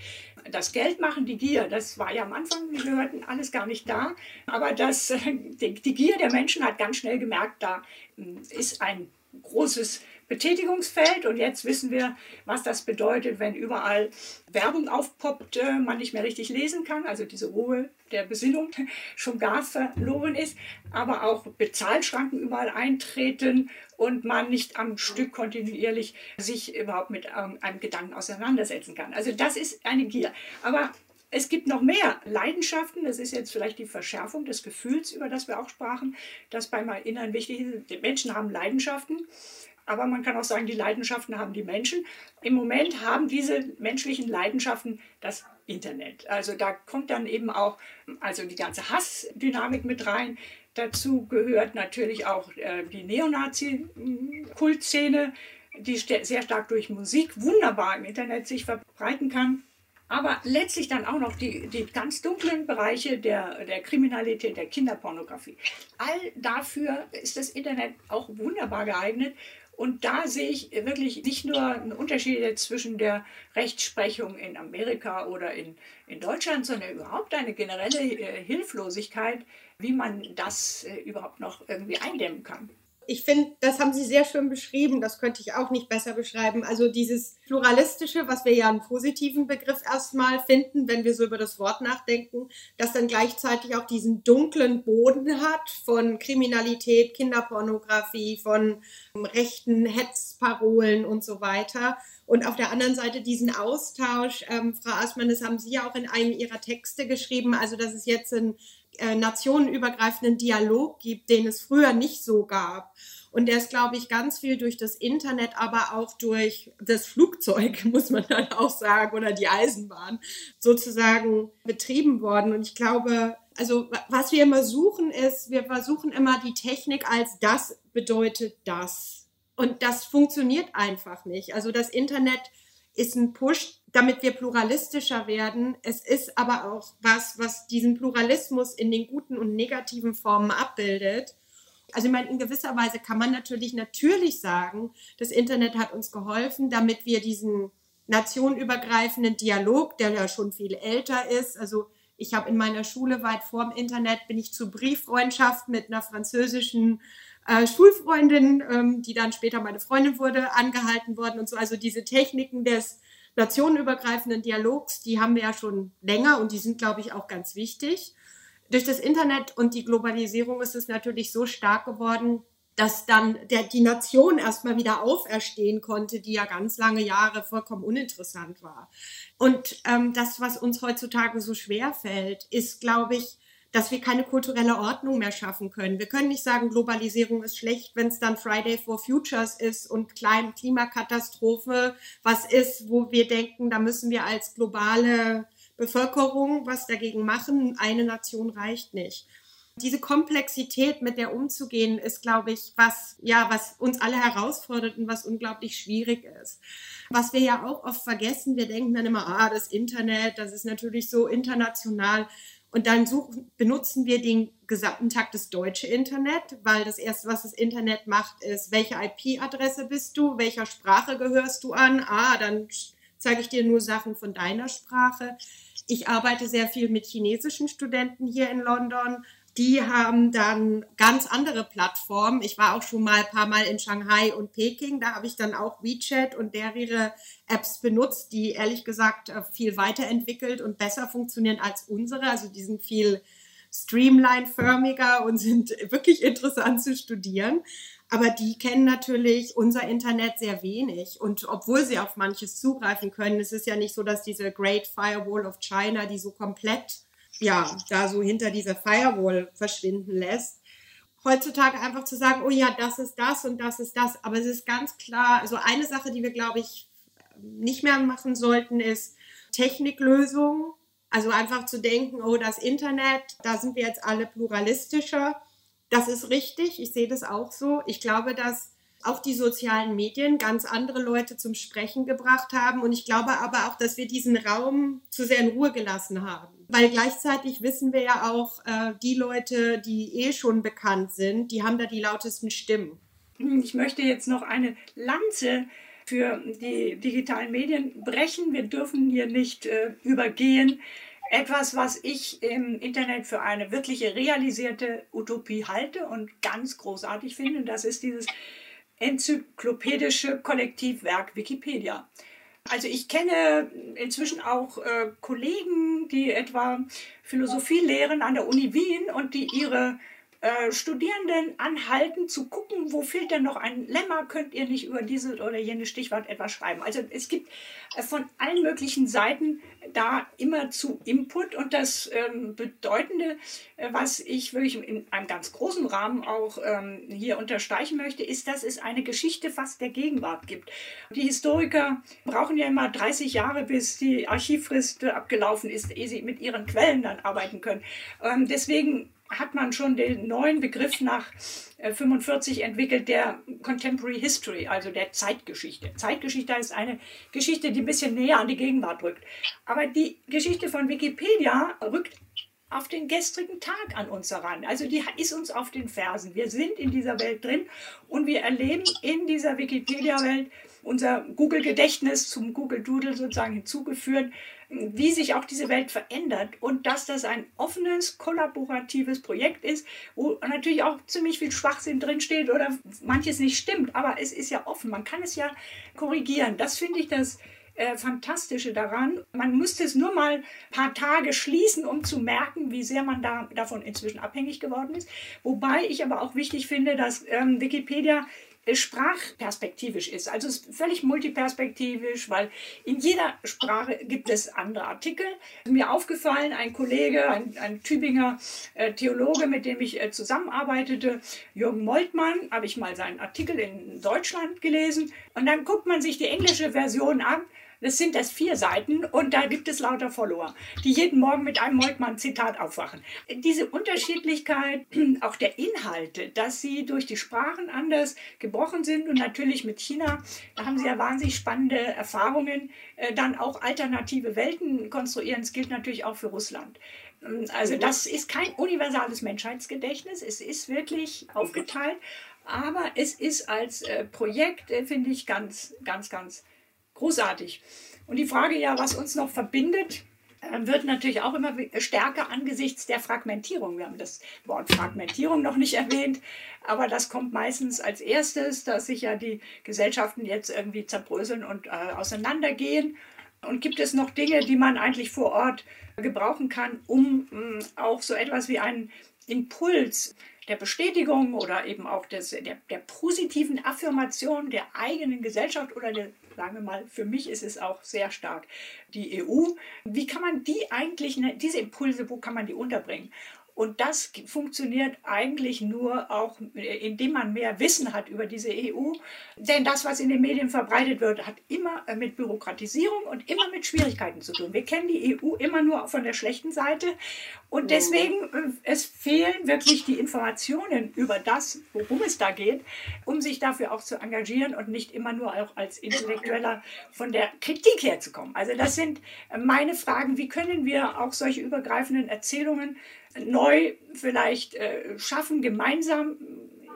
das Geld machen, die Gier. Das war ja am Anfang, wir hörten alles gar nicht da. Aber das, die, die Gier der Menschen hat ganz schnell gemerkt, da hm, ist ein großes Betätigungsfeld. Und jetzt wissen wir, was das bedeutet, wenn überall Werbung aufpoppt, äh, man nicht mehr richtig lesen kann, also diese Ruhe der Besinnung schon gar verloren ist, aber auch Bezahlschranken überall eintreten und man nicht am Stück kontinuierlich sich überhaupt mit einem Gedanken auseinandersetzen kann. Also das ist eine Gier. Aber es gibt noch mehr Leidenschaften. Das ist jetzt vielleicht die Verschärfung des Gefühls, über das wir auch sprachen, das beim Erinnern wichtig ist. Die Menschen haben Leidenschaften. Aber man kann auch sagen, die Leidenschaften haben die Menschen. Im Moment haben diese menschlichen Leidenschaften das Internet. Also da kommt dann eben auch also die ganze Hassdynamik mit rein. Dazu gehört natürlich auch äh, die Neonazi-Kultszene, die sehr stark durch Musik wunderbar im Internet sich verbreiten kann. Aber letztlich dann auch noch die, die ganz dunklen Bereiche der, der Kriminalität, der Kinderpornografie. All dafür ist das Internet auch wunderbar geeignet, Und da sehe ich wirklich nicht nur einen Unterschied zwischen der Rechtsprechung in Amerika oder in, in Deutschland, sondern überhaupt eine generelle äh, Hilflosigkeit, wie man das äh, überhaupt noch irgendwie eindämmen kann ich finde, das haben Sie sehr schön beschrieben. Das könnte ich auch nicht besser beschreiben. Also dieses Pluralistische, was wir ja einen positiven Begriff erstmal finden, wenn wir so über das Wort nachdenken, das dann gleichzeitig auch diesen dunklen Boden hat von Kriminalität, Kinderpornografie, von rechten Hetzparolen und so weiter. Und auf der anderen Seite diesen Austausch, ähm, Frau Aßmann, das haben Sie ja auch in einem Ihrer Texte geschrieben, also dass es jetzt ein äh, nationenübergreifenden Dialog gibt, den es früher nicht so gab. Und der ist, glaube ich, ganz viel durch das Internet, aber auch durch das Flugzeug, muss man dann auch sagen, oder die Eisenbahn sozusagen betrieben worden. Und ich glaube, also was wir immer suchen ist, wir versuchen immer die Technik als das bedeutet das. Und das funktioniert einfach nicht. Also das Internet ist ein Push, damit wir pluralistischer werden. Es ist aber auch was, was diesen Pluralismus in den guten und negativen Formen abbildet. Also ich meine, in gewisser Weise kann man natürlich natürlich sagen, das Internet hat uns geholfen, damit wir diesen nationenübergreifenden Dialog, der ja schon viel älter ist, also ich habe in meiner Schule weit vor dem Internet bin ich zur Brieffreundschaft mit einer französischen äh, Schulfreundin, ähm, die dann später meine Freundin wurde, angehalten worden und so. Also diese Techniken des nationenübergreifenden Dialogs, die haben wir ja schon länger und die sind, glaube ich, auch ganz wichtig. Durch das Internet und die Globalisierung ist es natürlich so stark geworden, dass dann der, die Nation erstmal wieder auferstehen konnte, die ja ganz lange Jahre vollkommen uninteressant war. Und ähm, das, was uns heutzutage so schwer fällt, ist, glaube ich, dass wir keine kulturelle Ordnung mehr schaffen können. Wir können nicht sagen, Globalisierung ist schlecht, wenn es dann Friday for Futures ist und Klimakatastrophe was ist, wo wir denken, da müssen wir als globale Bevölkerung was dagegen machen. Eine Nation reicht nicht. Diese Komplexität, mit der umzugehen, ist, glaube ich, was, ja, was uns alle herausfordert und was unglaublich schwierig ist. Was wir ja auch oft vergessen, wir denken dann immer, ah, das Internet, das ist natürlich so international. Und dann suchen, benutzen wir den gesamten Tag das deutsche Internet, weil das erste, was das Internet macht, ist, welche IP-Adresse bist du, welcher Sprache gehörst du an? Ah, dann zeige ich dir nur Sachen von deiner Sprache. Ich arbeite sehr viel mit chinesischen Studenten hier in London die haben dann ganz andere Plattformen. Ich war auch schon mal ein paar Mal in Shanghai und Peking. Da habe ich dann auch WeChat und deren Apps benutzt, die ehrlich gesagt äh, viel weiterentwickelt und besser funktionieren als unsere. Also die sind viel streamline-förmiger und sind wirklich interessant zu studieren. Aber die kennen natürlich unser Internet sehr wenig. Und obwohl sie auf manches zugreifen können, es ist ja nicht so, dass diese Great Firewall of China, die so komplett ja, da so hinter dieser Firewall verschwinden lässt. Heutzutage einfach zu sagen, oh ja, das ist das und das ist das. Aber es ist ganz klar, also eine Sache, die wir, glaube ich, nicht mehr machen sollten, ist Techniklösungen. Also einfach zu denken, oh, das Internet, da sind wir jetzt alle pluralistischer. Das ist richtig, ich sehe das auch so. Ich glaube, dass auch die sozialen Medien ganz andere Leute zum Sprechen gebracht haben. Und ich glaube aber auch, dass wir diesen Raum zu sehr in Ruhe gelassen haben. Weil gleichzeitig wissen wir ja auch, äh, die Leute, die eh schon bekannt sind, die haben da die lautesten Stimmen. Ich möchte jetzt noch eine Lanze für die digitalen Medien brechen. Wir dürfen hier nicht äh, übergehen. Etwas, was ich im Internet für eine wirkliche realisierte Utopie halte und ganz großartig finde, das ist dieses enzyklopädische Kollektivwerk Wikipedia. Also ich kenne inzwischen auch äh, Kollegen, die etwa Philosophie lehren an der Uni Wien und die ihre äh, Studierenden anhalten, zu gucken, wo fehlt denn noch ein Lemma, könnt ihr nicht über dieses oder jenes Stichwort etwas schreiben. Also es gibt äh, von allen möglichen Seiten da immer zu Input und das ähm, Bedeutende, äh, was ich wirklich in einem ganz großen Rahmen auch ähm, hier unterstreichen möchte, ist, dass es eine Geschichte fast der Gegenwart gibt. Die Historiker brauchen ja immer 30 Jahre, bis die Archivfrist abgelaufen ist, ehe sie mit ihren Quellen dann arbeiten können. Ähm, deswegen hat man schon den neuen Begriff nach 45 äh, entwickelt, der Contemporary History, also der Zeitgeschichte. Zeitgeschichte ist eine Geschichte, die ein bisschen näher an die Gegenwart rückt. Aber die Geschichte von Wikipedia rückt auf den gestrigen Tag an uns heran. Also die ist uns auf den Fersen. Wir sind in dieser Welt drin und wir erleben in dieser Wikipedia-Welt unser Google-Gedächtnis zum Google Doodle sozusagen hinzugeführt, wie sich auch diese Welt verändert und dass das ein offenes, kollaboratives Projekt ist, wo natürlich auch ziemlich viel Schwachsinn drinsteht oder manches nicht stimmt, aber es ist ja offen, man kann es ja korrigieren. Das finde ich das äh, Fantastische daran. Man müsste es nur mal ein paar Tage schließen, um zu merken, wie sehr man da, davon inzwischen abhängig geworden ist. Wobei ich aber auch wichtig finde, dass ähm, Wikipedia sprachperspektivisch ist. Also es ist völlig multiperspektivisch, weil in jeder Sprache gibt es andere Artikel. Mir aufgefallen, ein Kollege, ein, ein Tübinger äh, Theologe, mit dem ich äh, zusammenarbeitete, Jürgen Moltmann, habe ich mal seinen Artikel in Deutschland gelesen. Und dann guckt man sich die englische Version an das sind das vier Seiten und da gibt es lauter Follower, die jeden Morgen mit einem Moltmann-Zitat aufwachen. Diese Unterschiedlichkeit auch der Inhalte, dass sie durch die Sprachen anders gebrochen sind und natürlich mit China, da haben sie ja wahnsinnig spannende Erfahrungen, äh, dann auch alternative Welten konstruieren. Das gilt natürlich auch für Russland. Also das ist kein universales Menschheitsgedächtnis, es ist wirklich aufgeteilt, aber es ist als äh, Projekt, äh, finde ich, ganz, ganz, ganz großartig. Und die Frage ja, was uns noch verbindet, äh, wird natürlich auch immer stärker angesichts der Fragmentierung. Wir haben das Wort Fragmentierung noch nicht erwähnt, aber das kommt meistens als erstes, dass sich ja die Gesellschaften jetzt irgendwie zerbröseln und äh, auseinandergehen. Und gibt es noch Dinge, die man eigentlich vor Ort gebrauchen kann, um mh, auch so etwas wie einen Impuls der Bestätigung oder eben auch des, der, der positiven Affirmation der eigenen Gesellschaft oder der sagen wir mal, für mich ist es auch sehr stark die EU. Wie kann man die eigentlich, ne, diese Impulse, wo kann man die unterbringen? Und das funktioniert eigentlich nur auch, indem man mehr Wissen hat über diese EU. Denn das, was in den Medien verbreitet wird, hat immer äh, mit Bürokratisierung und immer mit Schwierigkeiten zu tun. Wir kennen die EU immer nur von der schlechten Seite. Und deswegen, äh, es fehlen wirklich die Informationen über das, worum es da geht, um sich dafür auch zu engagieren und nicht immer nur auch als Intellektueller von der Kritik herzukommen. Also das sind meine Fragen. Wie können wir auch solche übergreifenden Erzählungen neu vielleicht äh, schaffen, gemeinsam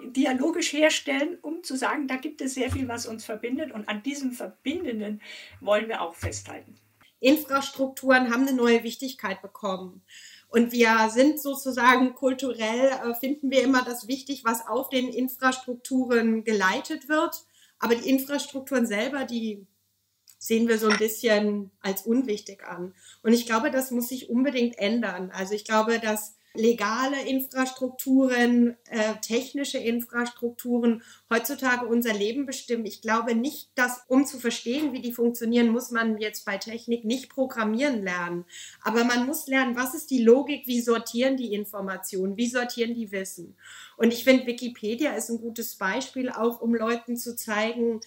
dialogisch herstellen, um zu sagen, da gibt es sehr viel, was uns verbindet und an diesem Verbindenden wollen wir auch festhalten. Infrastrukturen haben eine neue Wichtigkeit bekommen. Und wir sind sozusagen kulturell, äh, finden wir immer das wichtig, was auf den Infrastrukturen geleitet wird. Aber die Infrastrukturen selber, die sehen wir so ein bisschen als unwichtig an. Und ich glaube, das muss sich unbedingt ändern. Also ich glaube, dass legale Infrastrukturen, äh, technische Infrastrukturen heutzutage unser Leben bestimmen. Ich glaube nicht, dass um zu verstehen, wie die funktionieren, muss man jetzt bei Technik nicht programmieren lernen. Aber man muss lernen, was ist die Logik, wie sortieren die Informationen, wie sortieren die Wissen. Und ich finde, Wikipedia ist ein gutes Beispiel, auch um Leuten zu zeigen,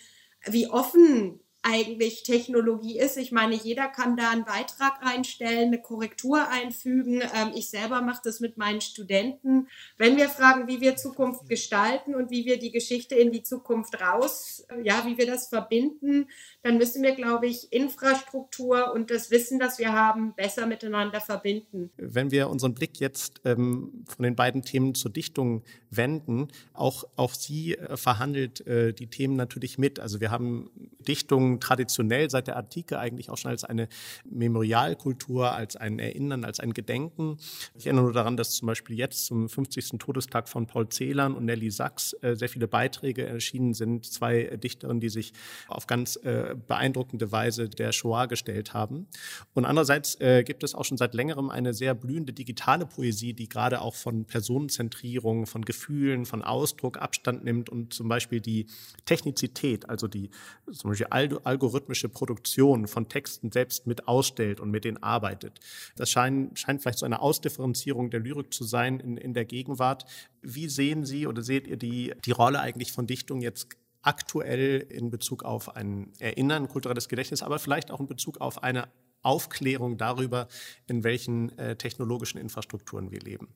wie offen eigentlich Technologie ist. Ich meine, jeder kann da einen Beitrag einstellen, eine Korrektur einfügen. Ähm, ich selber mache das mit meinen Studenten. Wenn wir fragen, wie wir Zukunft gestalten und wie wir die Geschichte in die Zukunft raus, äh, ja, wie wir das verbinden, dann müssen wir, glaube ich, Infrastruktur und das Wissen, das wir haben, besser miteinander verbinden. Wenn wir unseren Blick jetzt ähm, von den beiden Themen zur Dichtung wenden, auch, auch sie äh, verhandelt äh, die Themen natürlich mit. Also wir haben Dichtungen traditionell seit der Antike eigentlich auch schon als eine Memorialkultur, als ein Erinnern, als ein Gedenken. Ich erinnere nur daran, dass zum Beispiel jetzt zum 50. Todestag von Paul Celan und Nelly Sachs äh, sehr viele Beiträge erschienen sind. Zwei Dichterinnen, die sich auf ganz äh, beeindruckende Weise der Shoah gestellt haben. Und andererseits äh, gibt es auch schon seit längerem eine sehr blühende digitale Poesie, die gerade auch von Personenzentrierung, von Gefühlen, von Ausdruck Abstand nimmt und zum Beispiel die Technizität, also die zum Beispiel algorithmische Produktion von Texten selbst mit ausstellt und mit denen arbeitet. Das scheint, scheint vielleicht so eine Ausdifferenzierung der Lyrik zu sein in, in der Gegenwart. Wie sehen Sie oder seht ihr die, die Rolle eigentlich von Dichtung jetzt aktuell in Bezug auf ein Erinnern, kulturelles Gedächtnis, aber vielleicht auch in Bezug auf eine Aufklärung darüber, in welchen äh, technologischen Infrastrukturen wir leben?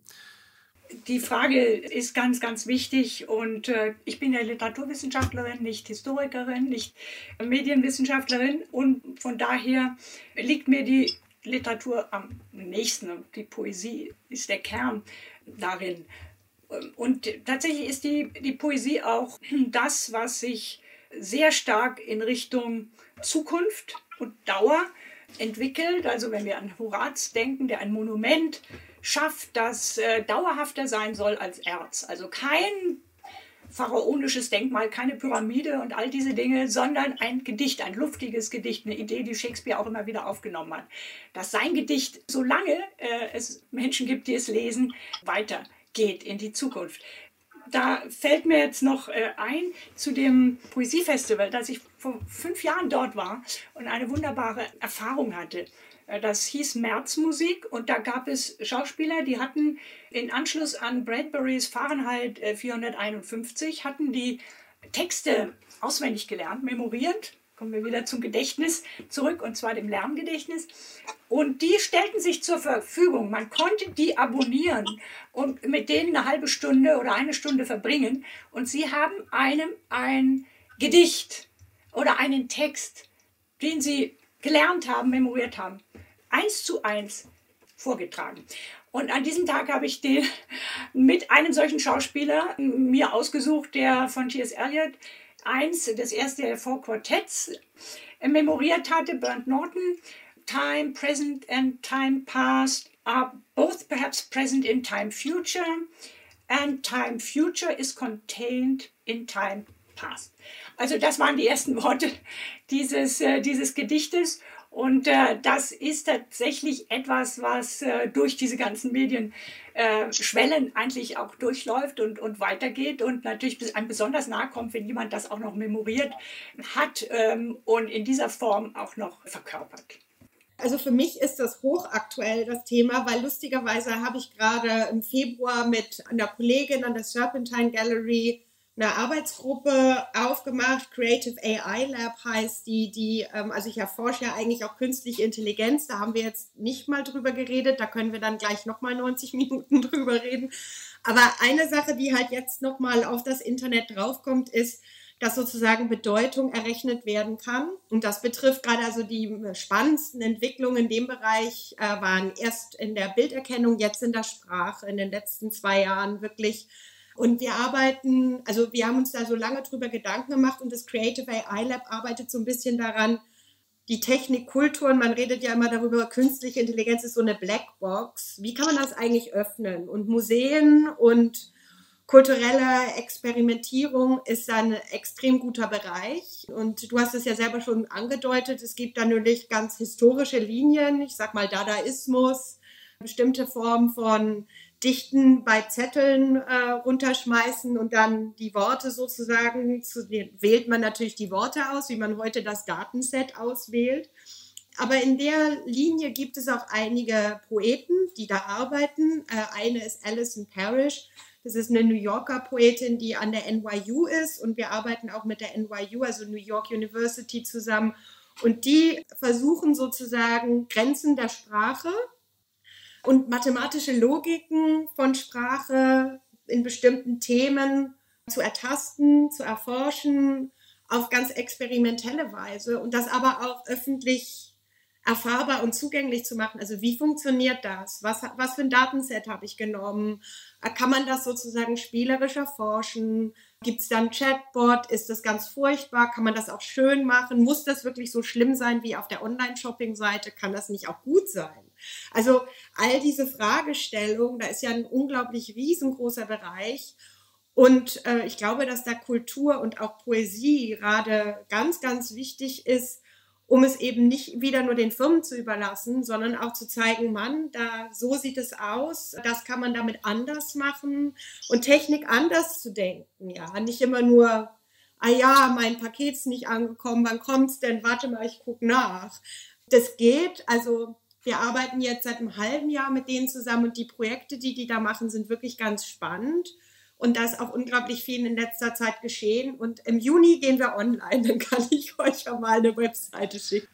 Die Frage ist ganz, ganz wichtig und äh, ich bin ja Literaturwissenschaftlerin, nicht Historikerin, nicht Medienwissenschaftlerin und von daher liegt mir die Literatur am nächsten. Die Poesie ist der Kern darin. Und tatsächlich ist die, die Poesie auch das, was sich sehr stark in Richtung Zukunft und Dauer entwickelt. Also wenn wir an Horaz denken, der ein Monument schafft, das äh, dauerhafter sein soll als Erz. Also kein pharaonisches Denkmal, keine Pyramide und all diese Dinge, sondern ein Gedicht, ein luftiges Gedicht, eine Idee, die Shakespeare auch immer wieder aufgenommen hat. Dass sein Gedicht, solange äh, es Menschen gibt, die es lesen, weitergeht in die Zukunft. Da fällt mir jetzt noch äh, ein zu dem Poesiefestival, dass ich vor fünf Jahren dort war und eine wunderbare Erfahrung hatte. Äh, das hieß Märzmusik und da gab es Schauspieler, die hatten in Anschluss an Bradburys Fahrenheit 451, äh, hatten die Texte auswendig gelernt, memoriert. Kommen wir wieder zum Gedächtnis zurück und zwar dem Lerngedächtnis. Und die stellten sich zur Verfügung. Man konnte die abonnieren und mit denen eine halbe Stunde oder eine Stunde verbringen. Und sie haben einem ein Gedicht oder einen Text, den sie gelernt haben, memoriert haben, eins zu eins vorgetragen. Und an diesem Tag habe ich den mit einem solchen Schauspieler mir ausgesucht, der von T.S. Eliot eins, das erste der Four Quartetts, memoriert hatte, Bernd Norton. Time present and time past are both perhaps present in time future, and time future is contained in time past. Also das waren die ersten Worte dieses, äh, dieses Gedichtes. Und äh, das ist tatsächlich etwas, was äh, durch diese ganzen Medienschwellen äh, eigentlich auch durchläuft und, und weitergeht und natürlich einem besonders nahe kommt, wenn jemand das auch noch memoriert hat ähm, und in dieser Form auch noch verkörpert. Also für mich ist das hochaktuell, das Thema, weil lustigerweise habe ich gerade im Februar mit einer Kollegin an der Serpentine Gallery eine Arbeitsgruppe aufgemacht, Creative AI Lab heißt die, die, ähm, also ich erforsche ja eigentlich auch künstliche Intelligenz, da haben wir jetzt nicht mal drüber geredet, da können wir dann gleich nochmal 90 Minuten drüber reden. Aber eine Sache, die halt jetzt nochmal auf das Internet draufkommt, ist, dass sozusagen Bedeutung errechnet werden kann. Und das betrifft gerade also die spannendsten Entwicklungen in dem Bereich, äh, waren erst in der Bilderkennung, jetzt in der Sprache, in den letzten zwei Jahren wirklich und wir arbeiten, also wir haben uns da so lange drüber Gedanken gemacht und das Creative AI Lab arbeitet so ein bisschen daran, die Technikkulturen, man redet ja immer darüber, künstliche Intelligenz ist so eine Blackbox. Wie kann man das eigentlich öffnen? Und Museen und kulturelle Experimentierung ist ein extrem guter Bereich. Und du hast es ja selber schon angedeutet, es gibt da natürlich ganz historische Linien, ich sag mal Dadaismus, bestimmte Formen von Dichten bei Zetteln äh, runterschmeißen und dann die Worte sozusagen, zu, wählt man natürlich die Worte aus, wie man heute das Datenset auswählt. Aber in der Linie gibt es auch einige Poeten, die da arbeiten. Äh, eine ist Alison Parrish. Das ist eine New Yorker Poetin, die an der NYU ist und wir arbeiten auch mit der NYU, also New York University zusammen. Und die versuchen sozusagen Grenzen der Sprache und mathematische Logiken von Sprache in bestimmten Themen zu ertasten, zu erforschen, auf ganz experimentelle Weise und das aber auch öffentlich erfahrbar und zugänglich zu machen. Also wie funktioniert das? Was, was für ein Datenset habe ich genommen? Kann man das sozusagen spielerisch erforschen? Gibt es dann Chatbot? Ist das ganz furchtbar? Kann man das auch schön machen? Muss das wirklich so schlimm sein wie auf der Online-Shopping-Seite? Kann das nicht auch gut sein? Also all diese Fragestellungen, da ist ja ein unglaublich riesengroßer Bereich. Und äh, ich glaube, dass da Kultur und auch Poesie gerade ganz, ganz wichtig ist, um es eben nicht wieder nur den Firmen zu überlassen, sondern auch zu zeigen, Mann, da so sieht es aus, das kann man damit anders machen und Technik anders zu denken, ja, nicht immer nur ah ja, mein Paket ist nicht angekommen, wann kommt's denn? Warte mal, ich gucke nach. Das geht, also wir arbeiten jetzt seit einem halben Jahr mit denen zusammen und die Projekte, die die da machen, sind wirklich ganz spannend. Und da ist auch unglaublich viel in letzter Zeit geschehen. Und im Juni gehen wir online. Dann kann ich euch ja mal eine Webseite schicken.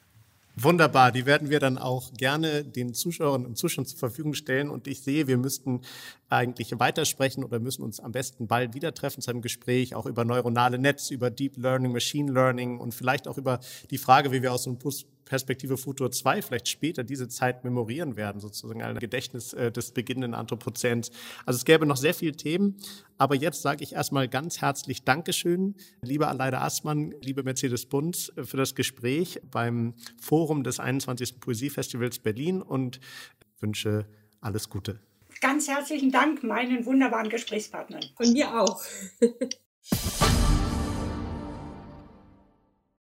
Wunderbar, die werden wir dann auch gerne den Zuschauerinnen und Zuschauern zur Verfügung stellen. Und ich sehe, wir müssten eigentlich weitersprechen oder müssen uns am besten bald wieder treffen zu einem Gespräch, auch über neuronale Netz, über Deep Learning, Machine Learning und vielleicht auch über die Frage, wie wir aus einem Perspektive Futur 2 vielleicht später diese Zeit memorieren werden, sozusagen ein Gedächtnis äh, des beginnenden Anthropozäns. Also es gäbe noch sehr viele Themen, aber jetzt sage ich erstmal ganz herzlich Dankeschön, liebe Aleida Assmann, liebe Mercedes Bunz, äh, für das Gespräch beim Forum des 21. Poesiefestivals Berlin und wünsche alles Gute. Ganz herzlichen Dank meinen wunderbaren Gesprächspartnern. Von mir auch.